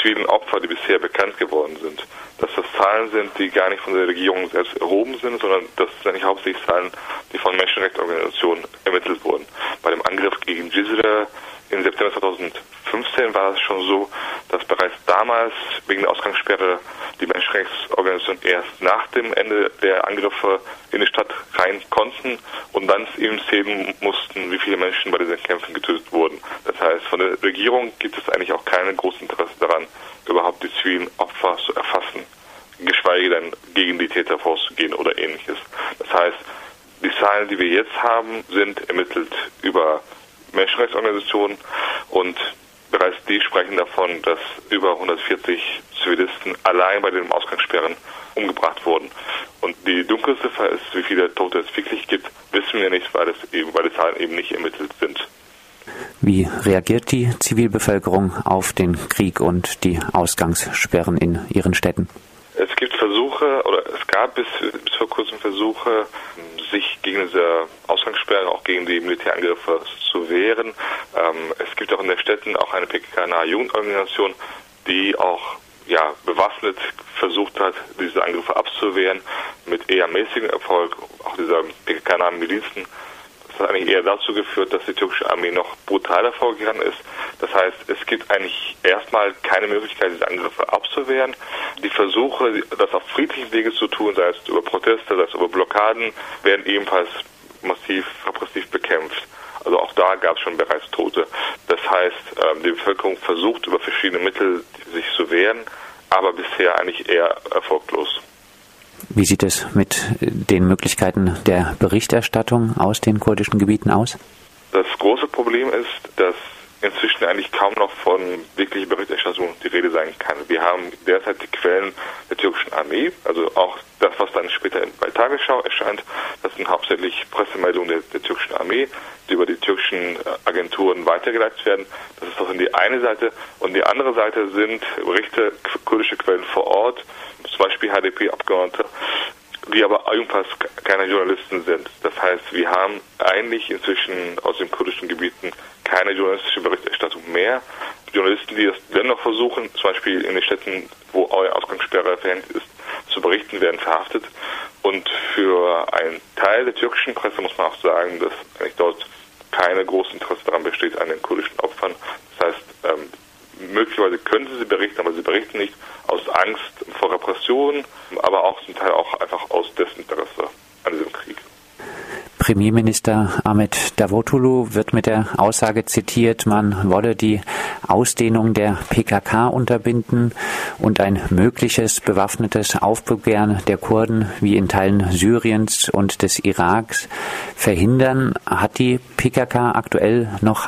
vielen Opfern, die bisher bekannt geworden sind, dass das Zahlen sind, die gar nicht von der Regierung selbst erhoben sind, sondern das sind eigentlich hauptsächlich Zahlen, die von Menschenrechtsorganisationen ermittelt wurden. Bei dem Angriff gegen Gisela im September 2015 war es schon so, dass bereits damals wegen der Ausgangssperre die Menschenrechtsorganisationen erst nach dem Ende der Angriffe in die Stadt rein konnten und dann eben sehen mussten, wie viele Menschen bei diesen Kämpfen getötet wurden. Das heißt, von der Regierung gibt es eigentlich auch kein großes Interesse daran, überhaupt die zivilen Opfer zu erfassen, geschweige denn gegen die Täter vorzugehen oder ähnliches. Das heißt, die Zahlen, die wir jetzt haben, sind ermittelt über Menschenrechtsorganisationen und bereits die sprechen davon, dass über 140 Zivilisten allein bei den Ausgangssperren umgebracht wurden. Und die Dunkelziffer ist, wie viele Tote es wirklich gibt, wissen wir nicht, weil, es eben, weil die Zahlen eben nicht ermittelt sind. Wie reagiert die Zivilbevölkerung auf den Krieg und die Ausgangssperren in ihren Städten? Es gibt Versuche, oder es gab bis, bis vor kurzem Versuche, sich gegen diese Ausgangssperren, auch gegen die Militärangriffe zu wehren. Ähm, es gibt auch in den Städten auch eine PKK-nahe Jugendorganisation, die auch ja, bewaffnet versucht hat, diese Angriffe abzuwehren, mit eher mäßigem Erfolg, auch dieser PKK-nahen Milizen das hat eigentlich eher dazu geführt, dass die türkische Armee noch brutaler vorgegangen ist. Das heißt, es gibt eigentlich erstmal keine Möglichkeit, diese Angriffe abzuwehren. Die Versuche, das auf friedlichen Wege zu tun, sei es über Proteste, sei es über Blockaden, werden ebenfalls massiv repressiv bekämpft. Also auch da gab es schon bereits Tote. Das heißt, ähm, die Bevölkerung versucht über verschiedene Mittel sich zu wehren, aber bisher eigentlich eher erfolglos. Wie sieht es mit den Möglichkeiten der Berichterstattung aus den kurdischen Gebieten aus? Das große Problem ist, dass inzwischen eigentlich kaum noch von wirklicher Berichterstattung die Rede sein kann. Wir haben derzeit die Quellen der türkischen Armee, also auch das, was dann später bei Tagesschau erscheint, das sind hauptsächlich Pressemeldungen der, der türkischen Armee, die über die türkischen Agenturen weitergeleitet werden. Das ist doch die eine Seite. Und die andere Seite sind Berichte, kurdische Quellen vor Ort, zum Beispiel HDP-Abgeordnete, die aber ebenfalls keine Journalisten sind. Das heißt, wir haben eigentlich inzwischen aus den kurdischen Gebieten keine journalistische Berichterstattung mehr. Journalisten, die das dennoch versuchen, zum Beispiel in den Städten, wo eure Ausgangssperre verhängt ist, zu berichten, werden verhaftet. Und für einen Teil der türkischen Presse muss man auch sagen, dass eigentlich dort keine große Interesse daran besteht an den kurdischen Opfern. Das heißt, ähm, möglicherweise können sie sie berichten, aber sie berichten nicht aus Angst vor Repression, aber auch zum Teil auch einfach aus Desinteresse an diesem Krieg. Premierminister Ahmed Davutoglu wird mit der Aussage zitiert, man wolle die Ausdehnung der PKK unterbinden und ein mögliches bewaffnetes Aufbegehren der Kurden wie in Teilen Syriens und des Iraks verhindern. Hat die PKK aktuell noch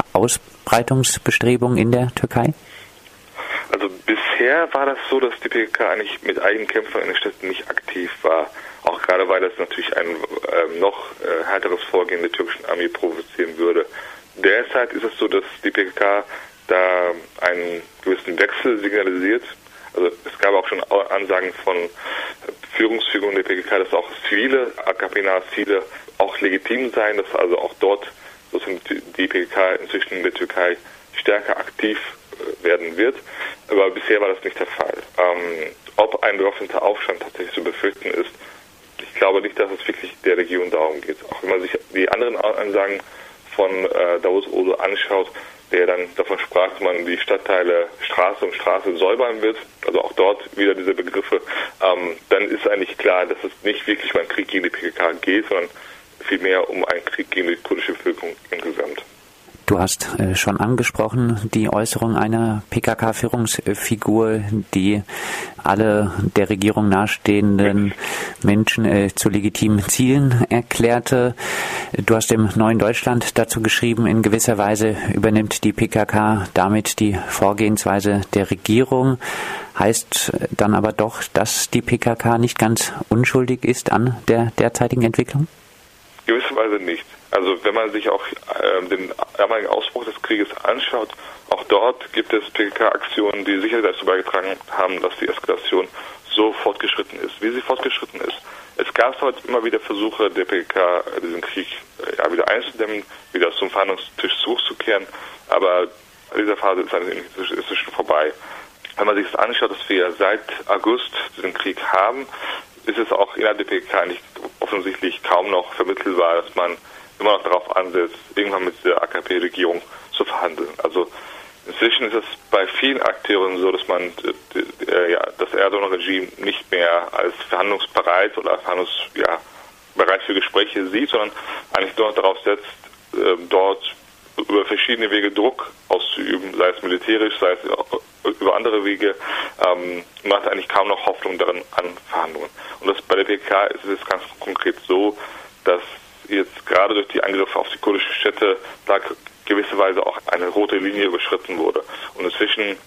Ausbreitungsbestrebungen in der Türkei? Also bisher war das so, dass die PKK eigentlich mit eigenen Kämpfern in den Städten nicht aktiv war. Auch gerade weil das natürlich ein äh, noch äh, härteres Vorgehen der türkischen Armee provozieren würde. Derzeit ist es so, dass die PKK da einen gewissen Wechsel signalisiert. Also es gab auch schon Ansagen von Führungsfiguren der PKK, dass auch zivile AKP-nahe Ziele auch legitim seien, dass also auch dort sozusagen die PKK inzwischen in der Türkei stärker aktiv äh, werden wird. Aber bisher war das nicht der Fall. Ähm, ob ein bewaffneter Aufstand tatsächlich zu befürchten ist, ich glaube nicht, dass es wirklich der Region darum geht. Auch wenn man sich die anderen Ansagen von äh, Davos Odo anschaut, der dann davon sprach, dass man die Stadtteile Straße um Straße säubern wird, also auch dort wieder diese Begriffe, ähm, dann ist eigentlich klar, dass es nicht wirklich um einen Krieg gegen die PKK geht, sondern vielmehr um einen Krieg gegen die kurdische Bevölkerung insgesamt. Du hast äh, schon angesprochen, die Äußerung einer PKK-Führungsfigur, die alle der Regierung nahestehenden Menschen äh, zu legitimen Zielen erklärte. Du hast im Neuen Deutschland dazu geschrieben, in gewisser Weise übernimmt die PKK damit die Vorgehensweise der Regierung. Heißt dann aber doch, dass die PKK nicht ganz unschuldig ist an der derzeitigen Entwicklung? Gewisserweise nicht. Also wenn man sich auch äh, den damaligen Ausbruch des Krieges anschaut, auch dort gibt es PKK-Aktionen, die sicher dazu beigetragen haben, dass die Eskalation so fortgeschritten ist, wie sie fortgeschritten ist. Es gab heute immer wieder Versuche der PKK, diesen Krieg äh, ja, wieder einzudämmen, wieder zum Verhandlungstisch zurückzukehren, aber diese Phase ist inzwischen vorbei. Wenn man sich das anschaut, dass wir seit August diesen Krieg haben, ist es auch innerhalb der PKK nicht offensichtlich kaum noch vermittelbar, dass man immer noch darauf ansetzt, irgendwann mit der AKP-Regierung zu verhandeln. Also inzwischen ist es bei vielen Akteuren so, dass man äh, äh, das Erdogan-Regime nicht mehr als verhandlungsbereit oder verhandlungs, bereit für Gespräche sieht, sondern eigentlich nur darauf setzt, äh, dort über verschiedene Wege Druck auszuüben, sei es militärisch, sei es über andere Wege, ähm, man hat eigentlich kaum noch Hoffnung daran an Verhandlungen. Und das bei der PK ist es ganz konkret so, dass jetzt gerade durch die Angriffe auf die kurdische Städte da gewisserweise auch eine rote Linie überschritten wurde. Und inzwischen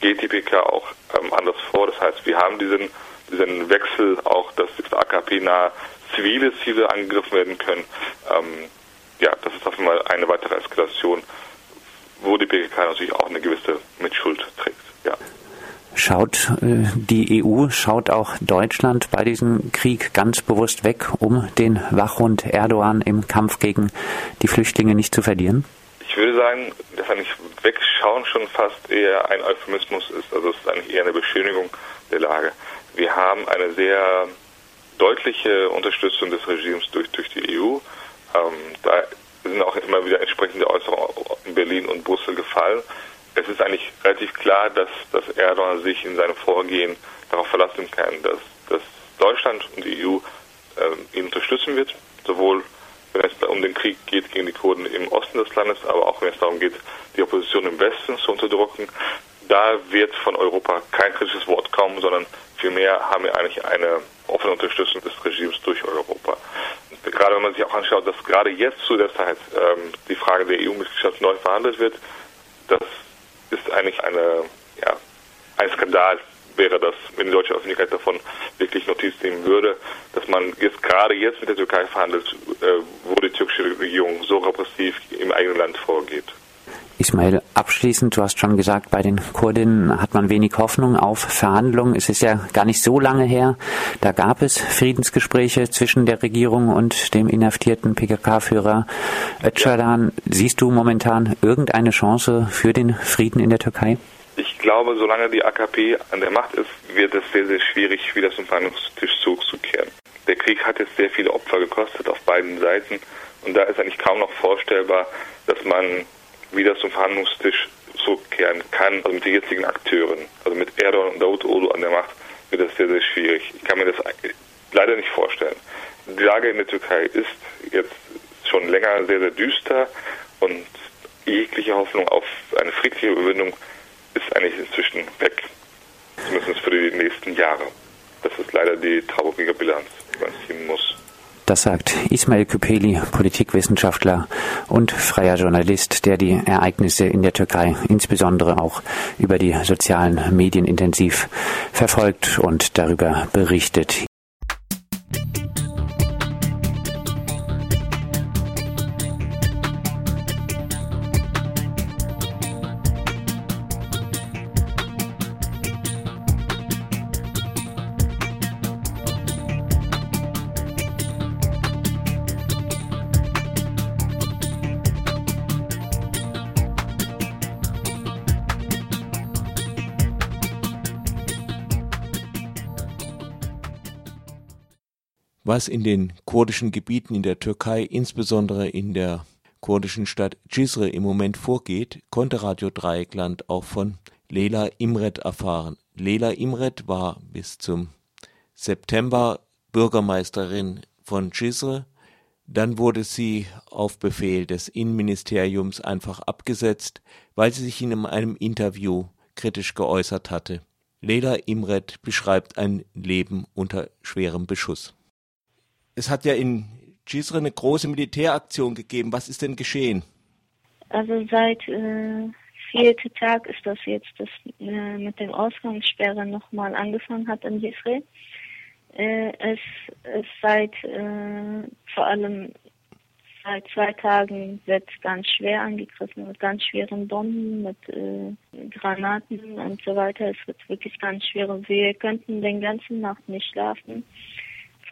geht die PK auch ähm, anders vor. Das heißt, wir haben diesen, diesen Wechsel auch, dass AKP nahe zivile Ziele angegriffen werden können. Ähm, ja, das ist auf einmal eine weitere Eskalation, wo die PKK natürlich auch eine gewisse. Schaut äh, die EU, schaut auch Deutschland bei diesem Krieg ganz bewusst weg, um den Wachhund Erdogan im Kampf gegen die Flüchtlinge nicht zu verlieren? Ich würde sagen, dass eigentlich Wegschauen schon fast eher ein Euphemismus ist. Also es ist eigentlich eher eine Beschönigung der Lage. Wir haben eine sehr deutliche Unterstützung des Regimes durch, durch die EU. Ähm, da sind auch immer wieder entsprechende Äußerungen in Berlin und Brüssel gefallen es ist eigentlich relativ klar, dass, dass Erdogan sich in seinem Vorgehen darauf verlassen kann, dass, dass Deutschland und die EU äh, ihn unterstützen wird, sowohl wenn es um den Krieg geht gegen die Kurden im Osten des Landes, aber auch wenn es darum geht, die Opposition im Westen zu unterdrücken. Da wird von Europa kein kritisches Wort kommen, sondern vielmehr haben wir eigentlich eine offene Unterstützung des Regimes durch Europa. Gerade wenn man sich auch anschaut, dass gerade jetzt zu der Zeit ähm, die Frage der EU-Mitgliedschaft neu verhandelt wird, dass ist eigentlich eine, ja, ein Skandal wäre das, wenn die deutsche Öffentlichkeit davon wirklich Notiz nehmen würde, dass man jetzt gerade jetzt mit der Türkei verhandelt, äh, wo die türkische Regierung so repressiv im eigenen Land vorgeht. Ismail, abschließend, du hast schon gesagt, bei den Kurdinnen hat man wenig Hoffnung auf Verhandlungen. Es ist ja gar nicht so lange her. Da gab es Friedensgespräche zwischen der Regierung und dem inhaftierten PKK-Führer Öcalan. Siehst du momentan irgendeine Chance für den Frieden in der Türkei? Ich glaube, solange die AKP an der Macht ist, wird es sehr, sehr schwierig, wieder zum Verhandlungstisch zurückzukehren. Der Krieg hat jetzt sehr viele Opfer gekostet auf beiden Seiten und da ist eigentlich kaum noch vorstellbar, dass man wieder zum Verhandlungstisch zurückkehren kann, also mit den jetzigen Akteuren, also mit Erdogan und Daud Olu an der Macht, wird das sehr, sehr schwierig. Ich kann mir das leider nicht vorstellen. Die Lage in der Türkei ist jetzt schon länger sehr, sehr düster und jegliche Hoffnung auf eine friedliche Überwindung ist eigentlich inzwischen weg. Zumindest für die nächsten Jahre. Das ist leider die traurige Bilanz, die man ziehen muss. Das sagt Ismail Küpeli, Politikwissenschaftler und freier Journalist, der die Ereignisse in der Türkei insbesondere auch über die sozialen Medien intensiv verfolgt und darüber berichtet. Was in den kurdischen Gebieten in der Türkei, insbesondere in der kurdischen Stadt Cizre im Moment vorgeht, konnte Radio Dreieckland auch von Lela Imret erfahren. Lela Imret war bis zum September Bürgermeisterin von Cizre. Dann wurde sie auf Befehl des Innenministeriums einfach abgesetzt, weil sie sich in einem Interview kritisch geäußert hatte. Lela Imret beschreibt ein Leben unter schwerem Beschuss. Es hat ja in Cizre eine große Militäraktion gegeben. Was ist denn geschehen? Also seit äh, vierten Tag ist das jetzt, das äh, mit dem Ausgangssperre nochmal angefangen hat in Cizre. Äh, es ist seit äh, vor allem seit zwei Tagen wird ganz schwer angegriffen mit ganz schweren Bomben, mit äh, Granaten und so weiter. Es wird wirklich ganz schwer. Wir könnten den ganzen Nacht nicht schlafen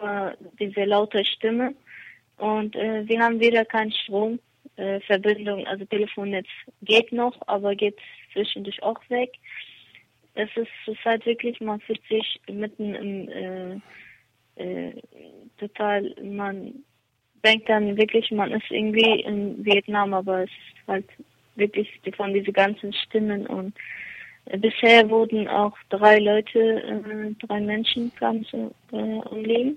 vor dieser laute Stimme. Und äh, wir haben wieder keinen Strom. Äh, Verbindung, also Telefonnetz geht noch, aber geht zwischendurch auch weg. Es ist zurzeit wirklich, man fühlt sich mitten im äh, äh, total, man denkt dann wirklich, man ist irgendwie in Vietnam, aber es ist halt wirklich von diesen ganzen Stimmen und äh, bisher wurden auch drei Leute, äh, drei Menschen kamen zu, äh, um.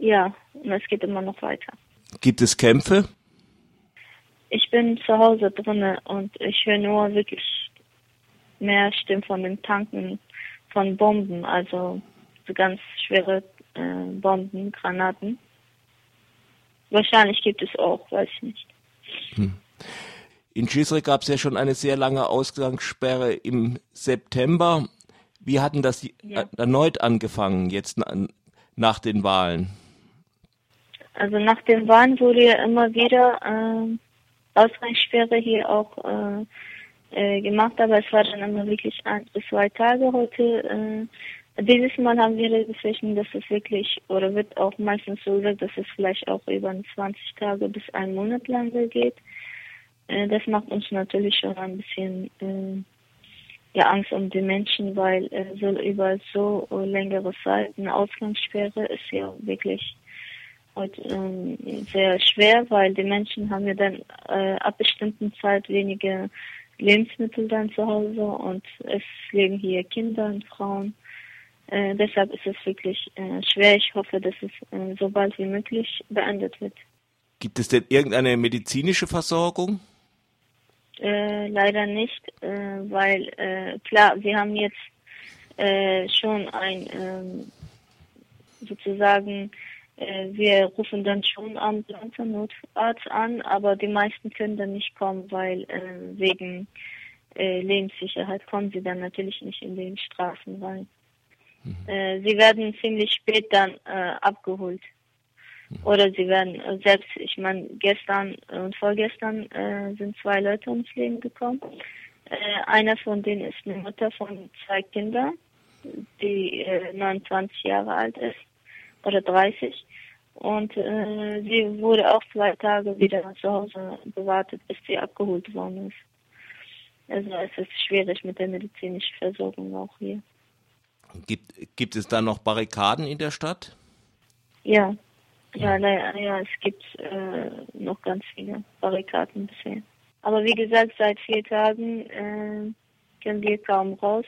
Ja, und es geht immer noch weiter. Gibt es Kämpfe? Ich bin zu Hause drinne und ich höre nur wirklich mehr Stimmen von den Tanken von Bomben, also so ganz schwere äh, Bomben, Granaten. Wahrscheinlich gibt es auch, weiß ich nicht. Hm. In Cizre gab es ja schon eine sehr lange Ausgangssperre im September. Wie hatten das ja. erneut angefangen, jetzt nach den Wahlen? Also nach den Wahlen wurde ja immer wieder äh, Ausgangssperre hier auch äh, äh, gemacht, aber es war dann immer wirklich ein bis zwei Tage heute. Äh, dieses Mal haben wir Befürchtung, dass es wirklich, oder wird auch meistens so sein, dass es vielleicht auch über 20 Tage bis einen Monat lang geht. Äh, das macht uns natürlich schon ein bisschen äh, ja, Angst um die Menschen, weil äh, so über so längere Zeit eine Ausgangssperre ist ja wirklich heute ähm, sehr schwer, weil die Menschen haben ja dann äh, ab bestimmten Zeit weniger Lebensmittel dann zu Hause und es leben hier Kinder und Frauen. Äh, deshalb ist es wirklich äh, schwer. Ich hoffe, dass es äh, so bald wie möglich beendet wird. Gibt es denn irgendeine medizinische Versorgung? Äh, leider nicht, äh, weil äh, klar, wir haben jetzt schon ein ähm, sozusagen wir rufen dann schon am Notarzt an, aber die meisten können dann nicht kommen, weil äh, wegen äh, Lebenssicherheit kommen sie dann natürlich nicht in den Straßen rein. Mhm. Äh, sie werden ziemlich spät dann äh, abgeholt. Mhm. Oder sie werden äh, selbst, ich meine, gestern und vorgestern äh, sind zwei Leute ums Leben gekommen. Äh, einer von denen ist eine Mutter von zwei Kindern, die äh, 29 Jahre alt ist oder 30. Und äh, sie wurde auch zwei Tage wieder zu Hause gewartet, bis sie abgeholt worden ist. Also es ist schwierig mit der medizinischen Versorgung auch hier. Gibt, gibt es da noch Barrikaden in der Stadt? Ja, ja, ja, ja es gibt äh, noch ganz viele Barrikaden bisher. Aber wie gesagt, seit vier Tagen äh, können wir kaum raus,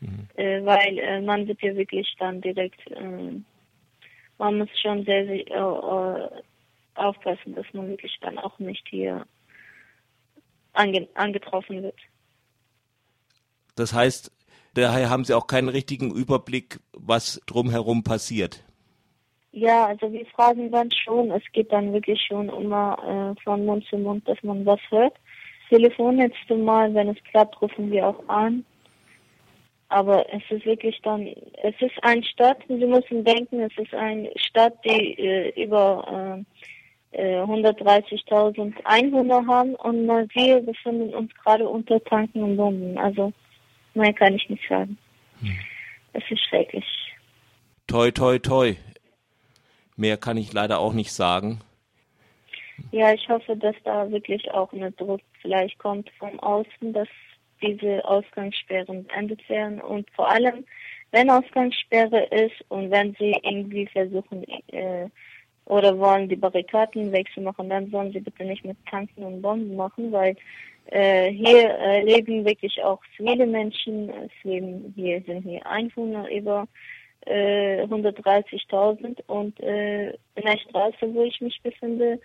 mhm. äh, weil äh, man wird ja wirklich dann direkt äh, man muss schon sehr, sehr äh, aufpassen, dass man wirklich dann auch nicht hier ange angetroffen wird. Das heißt, daher haben Sie auch keinen richtigen Überblick, was drumherum passiert. Ja, also wir fragen dann schon, es geht dann wirklich schon immer äh, von Mund zu Mund, dass man was hört. Telefon jetzt mal, wenn es klappt, rufen wir auch an. Aber es ist wirklich dann, es ist eine Stadt, Sie müssen denken, es ist eine Stadt, die äh, über äh, 130.000 äh, Einwohner haben und wir befinden uns gerade unter Tanken und Bomben. Also mehr kann ich nicht sagen. Hm. Es ist schrecklich. Toi, toi, toi. Mehr kann ich leider auch nicht sagen. Ja, ich hoffe, dass da wirklich auch eine Druck vielleicht kommt vom Außen, dass diese Ausgangssperren beendet werden. Und vor allem, wenn Ausgangssperre ist und wenn sie irgendwie versuchen äh, oder wollen die Barrikaden wegzumachen, dann sollen sie bitte nicht mit Tanken und Bomben machen, weil äh, hier äh, leben wirklich auch viele Menschen. Es leben hier sind hier Einwohner über äh, 130.000 und äh, in der Straße, wo ich mich befinde,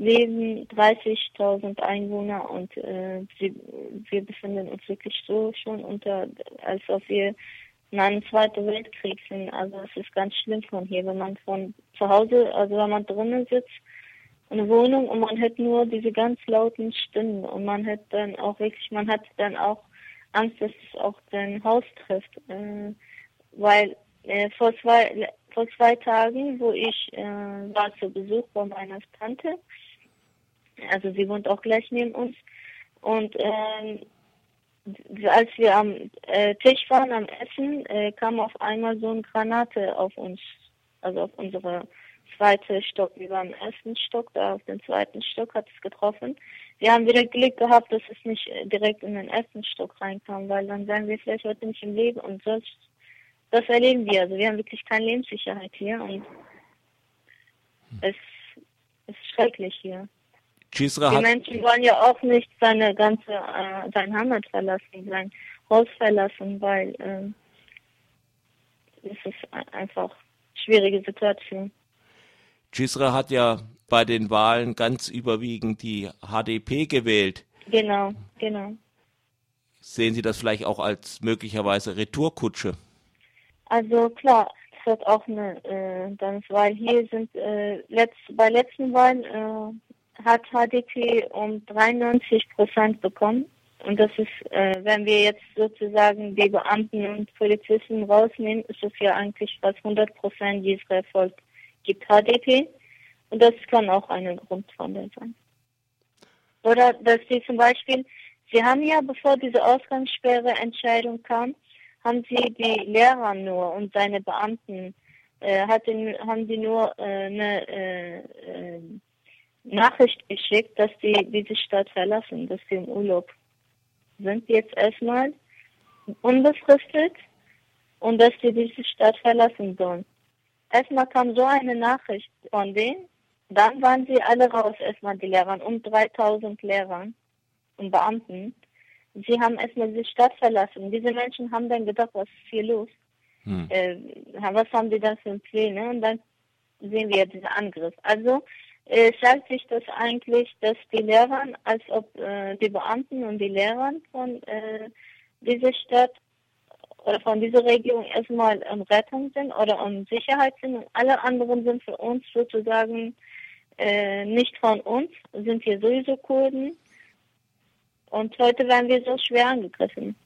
leben 30.000 Einwohner und äh, sie, wir befinden uns wirklich so schon unter, als ob wir in einem Zweiten Weltkrieg sind. Also es ist ganz schlimm von hier, wenn man von zu Hause, also wenn man drinnen sitzt, in der Wohnung und man hört nur diese ganz lauten Stimmen und man hat dann auch wirklich, man hat dann auch Angst, dass es auch dein Haus trifft, äh, weil äh, vor zwei vor zwei Tagen, wo ich äh, war zu Besuch bei meiner Tante, also sie wohnt auch gleich neben uns und ähm, als wir am äh, Tisch waren am Essen, äh, kam auf einmal so eine Granate auf uns, also auf unsere zweite Stock. Wir waren im ersten Stock, da auf den zweiten Stock hat es getroffen. Wir haben direkt Glück gehabt, dass es nicht äh, direkt in den ersten Stock reinkam, weil dann wären wir vielleicht heute nicht im Leben und sonst, das erleben wir. Also wir haben wirklich keine Lebenssicherheit hier und es ist schrecklich hier. Gisra Die hat, Menschen wollen ja auch nicht seine ganze, äh, sein Heimat verlassen, sein Haus verlassen, weil ähm, es ist ein- einfach schwierige Situation. Gisra hat ja bei den Wahlen ganz überwiegend die HDP gewählt. Genau, genau. Sehen Sie das vielleicht auch als möglicherweise Retourkutsche? Also klar, es hat auch eine, äh, dann, weil hier sind äh, letzt, bei letzten Wahlen äh, hat HDP um 93 Prozent bekommen. Und das ist, äh, wenn wir jetzt sozusagen die Beamten und Polizisten rausnehmen, ist es ja eigentlich fast 100 Prozent dieses Erfolg gibt HDP. Und das kann auch ein Grund von dem sein. Oder dass sie zum Beispiel, sie haben ja, bevor diese Ausgangssperre-Entscheidung kam, haben sie die Lehrer nur und seine Beamten äh, hatten, haben die nur äh, eine äh, äh, Nachricht geschickt, dass die diese Stadt verlassen, dass sie im Urlaub sind jetzt erstmal unbefristet und dass die diese Stadt verlassen sollen. Erstmal kam so eine Nachricht von denen, dann waren sie alle raus, erstmal die Lehrer, um 3000 Lehrern und Beamten. Sie haben erstmal die Stadt verlassen. Diese Menschen haben dann gedacht, was ist hier los? Hm. Äh, was haben die dann für Pläne? Und dann sehen wir diesen Angriff. Also äh, sagt sich das eigentlich, dass die Lehrer, als ob äh, die Beamten und die Lehrer von äh, dieser Stadt oder von dieser Region erstmal um Rettung sind oder um Sicherheit sind und alle anderen sind für uns sozusagen äh, nicht von uns, sind hier sowieso Kurden. Und heute werden wir so schwer angegriffen,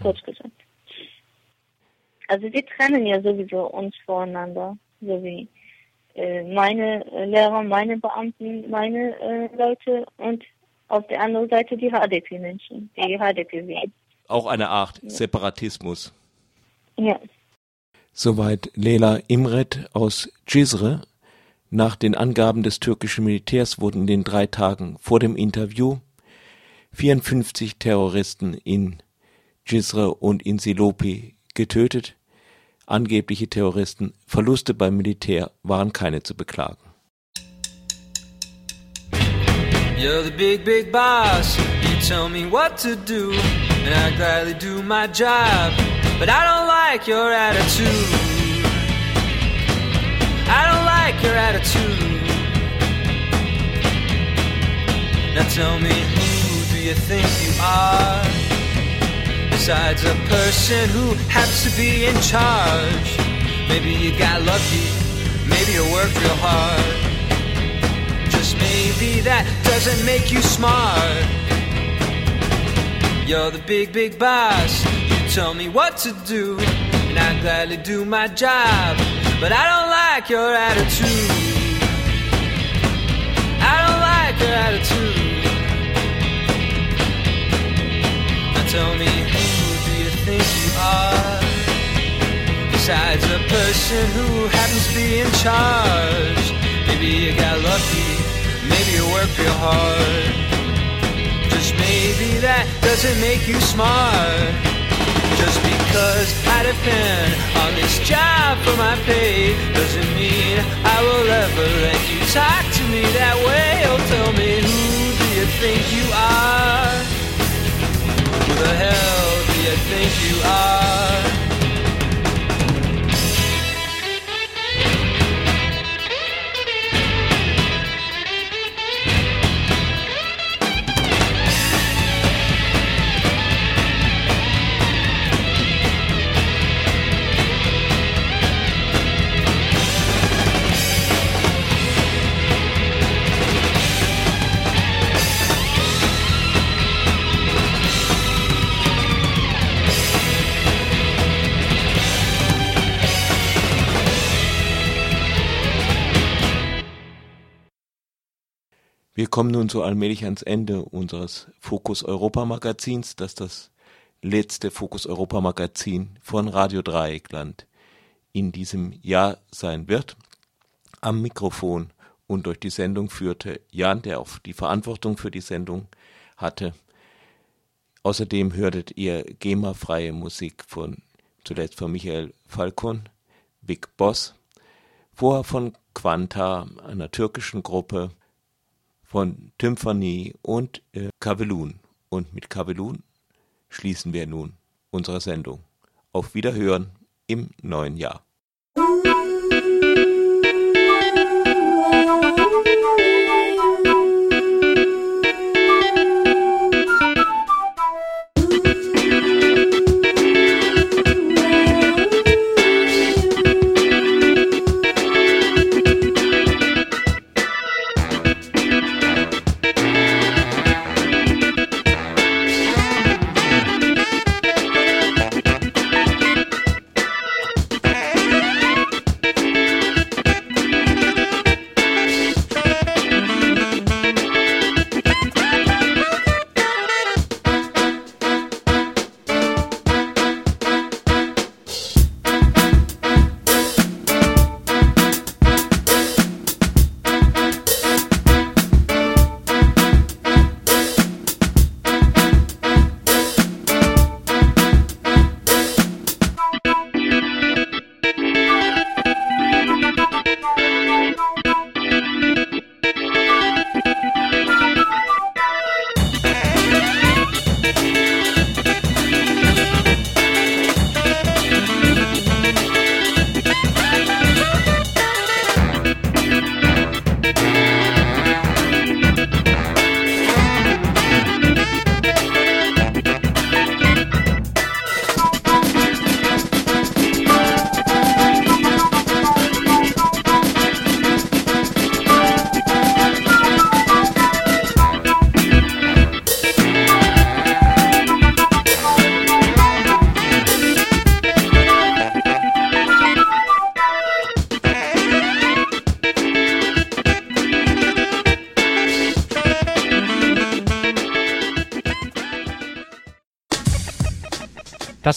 kurz gesagt. Also sie trennen ja sowieso uns voneinander, so wie meine äh, Lehrer, meine Beamten, meine äh, Leute und auf der anderen Seite die HDP-Menschen, die HDP wählen. Auch eine Art Separatismus. Ja. Soweit Leila Imret aus Cizre. Nach den Angaben des türkischen Militärs wurden in den drei Tagen vor dem Interview 54 Terroristen in Cizre und in Silopi getötet. Angebliche Terroristen. Verluste beim Militär waren keine zu beklagen. You're the big, big boss. You tell me what to do, and I gladly do my job. But I don't like your attitude. I don't like your attitude. Now tell me, who do you think you are? Besides a person who happens to be in charge. Maybe you got lucky, maybe you worked real hard. Just maybe that doesn't make you smart. You're the big, big boss. You tell me what to do, and I gladly do my job. But I don't like your attitude. I don't like your attitude. Tell me, who do you think you are? Besides a person who happens to be in charge. Maybe you got lucky, maybe you worked real hard. Just maybe that doesn't make you smart. Just because I depend on this job for my pay doesn't mean I will ever let you talk to me that way. Oh, tell me who do you think you are? The hell do you think you are? Kommen nun so allmählich ans Ende unseres Fokus Europa Magazins, das das letzte Fokus Europa Magazin von Radio Dreieckland in diesem Jahr sein wird. Am Mikrofon und durch die Sendung führte Jan, der auch die Verantwortung für die Sendung hatte. Außerdem hörtet ihr GEMA-freie Musik von zuletzt von Michael Falcon, Big Boss, vorher von Quanta, einer türkischen Gruppe, von Tymphany und äh, Kavelun. Und mit Kavelun schließen wir nun unsere Sendung. Auf Wiederhören im neuen Jahr.